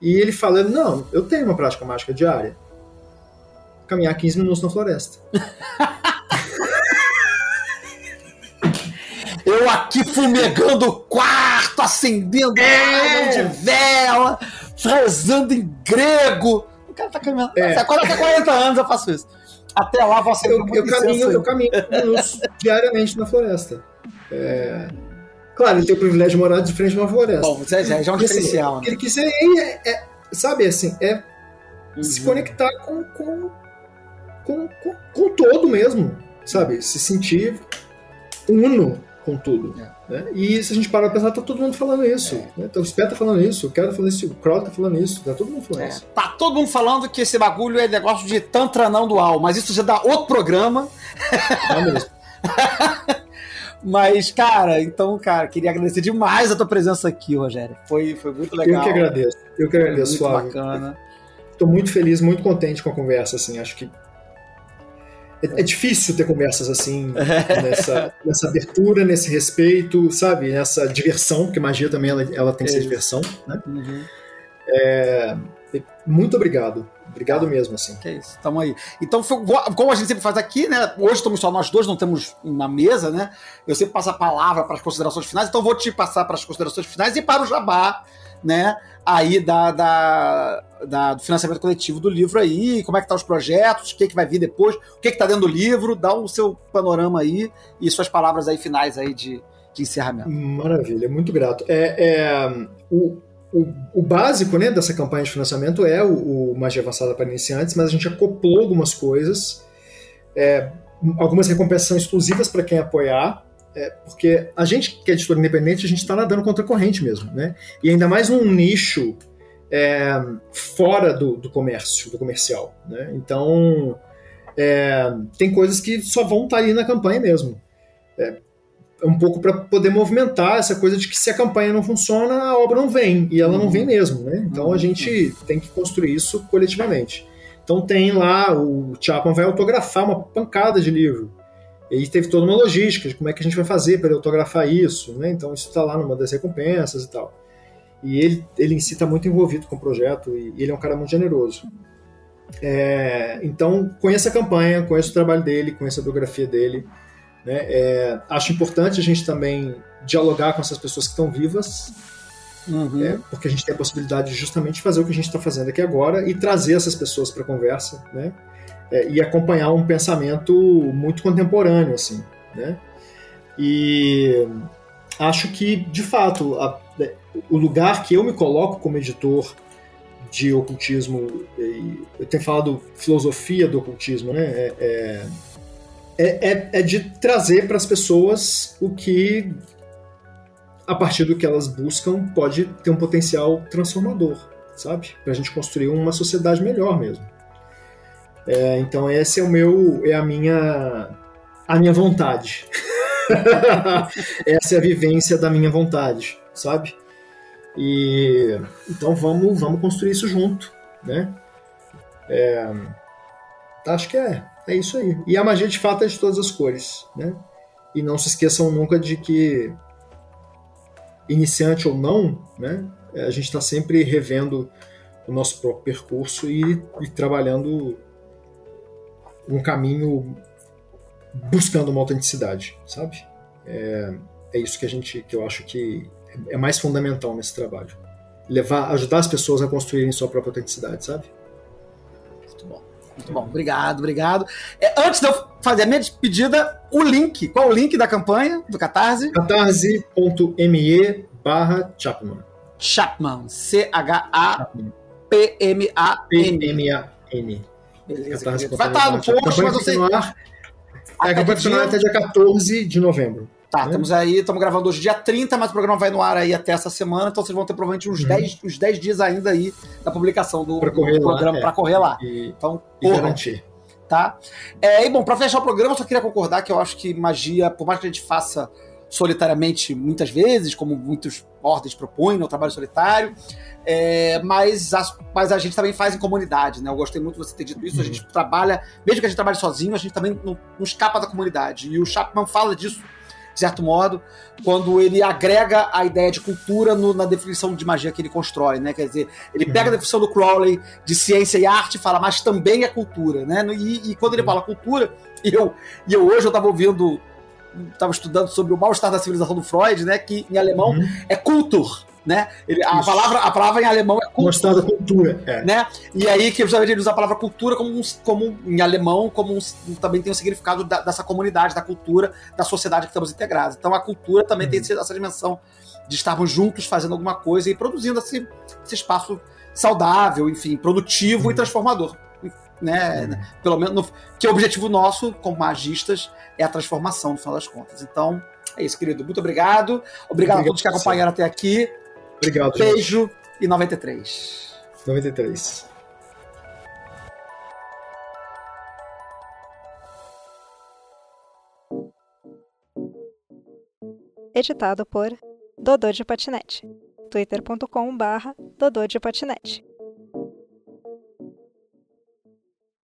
E ele fala, não, eu tenho uma prática mágica diária. Caminhar 15 minutos na floresta. [LAUGHS] Eu aqui fumegando o quarto, acendendo É. de vela, rezando em grego. O cara tá caminhando. É. Quando até 40 anos eu faço isso. Até lá acender Eu, eu caminho, eu caminho 15 minutos diariamente na floresta. É, Claro, ele tem o privilégio de morar de frente a uma floresta. Bom, já, já, é um assim, diferencial, né? ele quis é, é- sabe, assim, é se Uhum. conectar com, com, com, com, com o todo mesmo, sabe? Se sentir uno com tudo. É. Né? E se a gente parar pra pensar, tá todo mundo falando isso. Né? Então, o Spé tá falando isso, o cara tá falando isso, o Crowd tá falando isso, tá todo mundo falando É. isso. Tá todo mundo falando que esse bagulho é negócio de tantra não dual, mas isso já dá outro programa. Tá mesmo. [LAUGHS] Mas, cara, então, cara, queria agradecer demais a tua presença aqui, Rogério. Foi, foi muito legal. Eu que agradeço. Eu que Foi agradeço, muito Flávio. bacana. Tô muito feliz, muito contente com a conversa, assim, acho que é, é difícil ter conversas assim, [LAUGHS] nessa, nessa abertura, nesse respeito, sabe? Nessa diversão, porque magia também ela, ela tem que ser É. diversão, né? Uhum. Muito obrigado. Obrigado mesmo, assim. Que é isso, tamo aí. Então, como a gente sempre faz aqui, né? Hoje estamos só nós dois, não temos na mesa, né? Eu sempre passo a palavra para as considerações finais, então vou te passar para as considerações finais e para o jabá, né? Aí da, da, da- do financiamento coletivo do livro aí, como é que tá os projetos, o que, que vai vir depois, o que, que tá dentro do livro, dá o seu panorama aí e suas palavras aí finais aí de, de encerramento. Maravilha, muito grato. É, é, o, o, o básico né, dessa campanha de financiamento é o, o Magia Avançada para Iniciantes, mas a gente acoplou algumas coisas. É, algumas recompensas exclusivas para quem apoiar, é, porque a gente que é editor independente, a gente está nadando contra a corrente mesmo. Né? E ainda mais num nicho é, fora do, do comércio, do comercial. Né? Então, é, tem coisas que só vão estar ali na campanha mesmo um pouco para poder movimentar essa coisa de que se a campanha não funciona, a obra não vem, e ela não Uhum. vem mesmo, né? Então Uhum. a gente tem que construir isso coletivamente. Então tem lá, o Chapman vai autografar uma pancada de livro. E aí teve toda uma logística de como é que a gente vai fazer para ele autografar isso, né? Então isso está lá numa das recompensas e tal. E ele, ele em si está muito envolvido com o projeto e ele é um cara muito generoso. É, então conheça a campanha, conheça o trabalho dele, conheça a biografia dele. Né? É, acho importante a gente também dialogar com essas pessoas que estão vivas, Uhum. é, porque a gente tem a possibilidade de justamente fazer o que a gente está fazendo aqui agora e trazer essas pessoas para a conversa, né? É, e acompanhar um pensamento muito contemporâneo, assim, né? E acho que, de fato, a- o lugar que eu me coloco como editor de ocultismo, eu tenho falado filosofia do ocultismo, né? É, é, é, é- é de trazer para as pessoas o que a partir do que elas buscam, pode ter um potencial transformador, sabe? Para a gente construir uma sociedade melhor mesmo. É, então esse é o meu, é a minha, a minha vontade. [LAUGHS] Essa é a vivência da minha vontade, sabe? E então vamos, vamos construir isso junto, né? É, acho que é, é isso aí. E a magia de fato é de todas as cores, né? E não se esqueçam nunca de que iniciante ou não, né? A gente está sempre revendo o nosso próprio percurso e, e trabalhando um caminho buscando uma autenticidade, sabe? É, é isso que a gente, que eu acho que é mais fundamental nesse trabalho. Levar, ajudar as pessoas a construírem sua própria autenticidade, sabe? Muito bom. Muito bom. Obrigado, obrigado. É, antes de eu fazer a minha despedida, o link. Qual é o link da campanha do Catarse? catarse.me barra Chapman. Chapman. C-H-A-P-M-A-N. P-M-A-N. Beleza, Vai estar no post, mas você... É, a campanha funcionar até dia 14 de novembro. Tá, né? estamos aí, estamos gravando hoje dia 30, mas o programa vai no ar aí até essa semana, então vocês vão ter provavelmente uns, uhum. 10, uns 10 dias ainda aí da publicação do, do programa é. para correr lá. E, então, e garantir. Tá? É, e bom, para fechar o programa, eu só queria concordar que eu acho que magia, por mais que a gente faça solitariamente muitas vezes, como muitos ordens propõem no trabalho solitário, é, mas, a, mas a gente também faz em comunidade, né? Eu gostei muito de você ter dito isso. A gente trabalha, mesmo que a gente trabalhe sozinho, a gente também não, não escapa da comunidade. E o Chapman fala disso, de certo modo, quando ele agrega a ideia de cultura no, na definição de magia que ele constrói, né? Quer dizer, ele pega a definição do Crowley de ciência e arte e fala, mas também é cultura, né? E, e quando ele fala cultura, e eu, e eu hoje eu estava ouvindo estava estudando sobre o mal-estar da civilização do Freud, né? Que em alemão uhum. é Kultur. Né? Ele, a, palavra, a palavra em alemão é cultura. da cultura. É. Né? E aí que justamente ele usa a palavra cultura como, um, como em alemão, como um, também tem o um significado da, dessa comunidade, da cultura, da sociedade que estamos integrados. Então a cultura também uhum. tem essa dimensão de estarmos juntos fazendo alguma coisa e produzindo esse, esse espaço saudável, enfim, produtivo uhum. e transformador né? Uhum. Pelo menos no, que o objetivo nosso, como magistas, é a transformação, no final das contas. Então, é isso, querido. Muito obrigado. Obrigado, obrigado a todos que acompanharam até aqui. Obrigado. Beijo gente. e 93. 93. Editado por Dodô de Patinete. twitter.com barra Dodô de Patinete.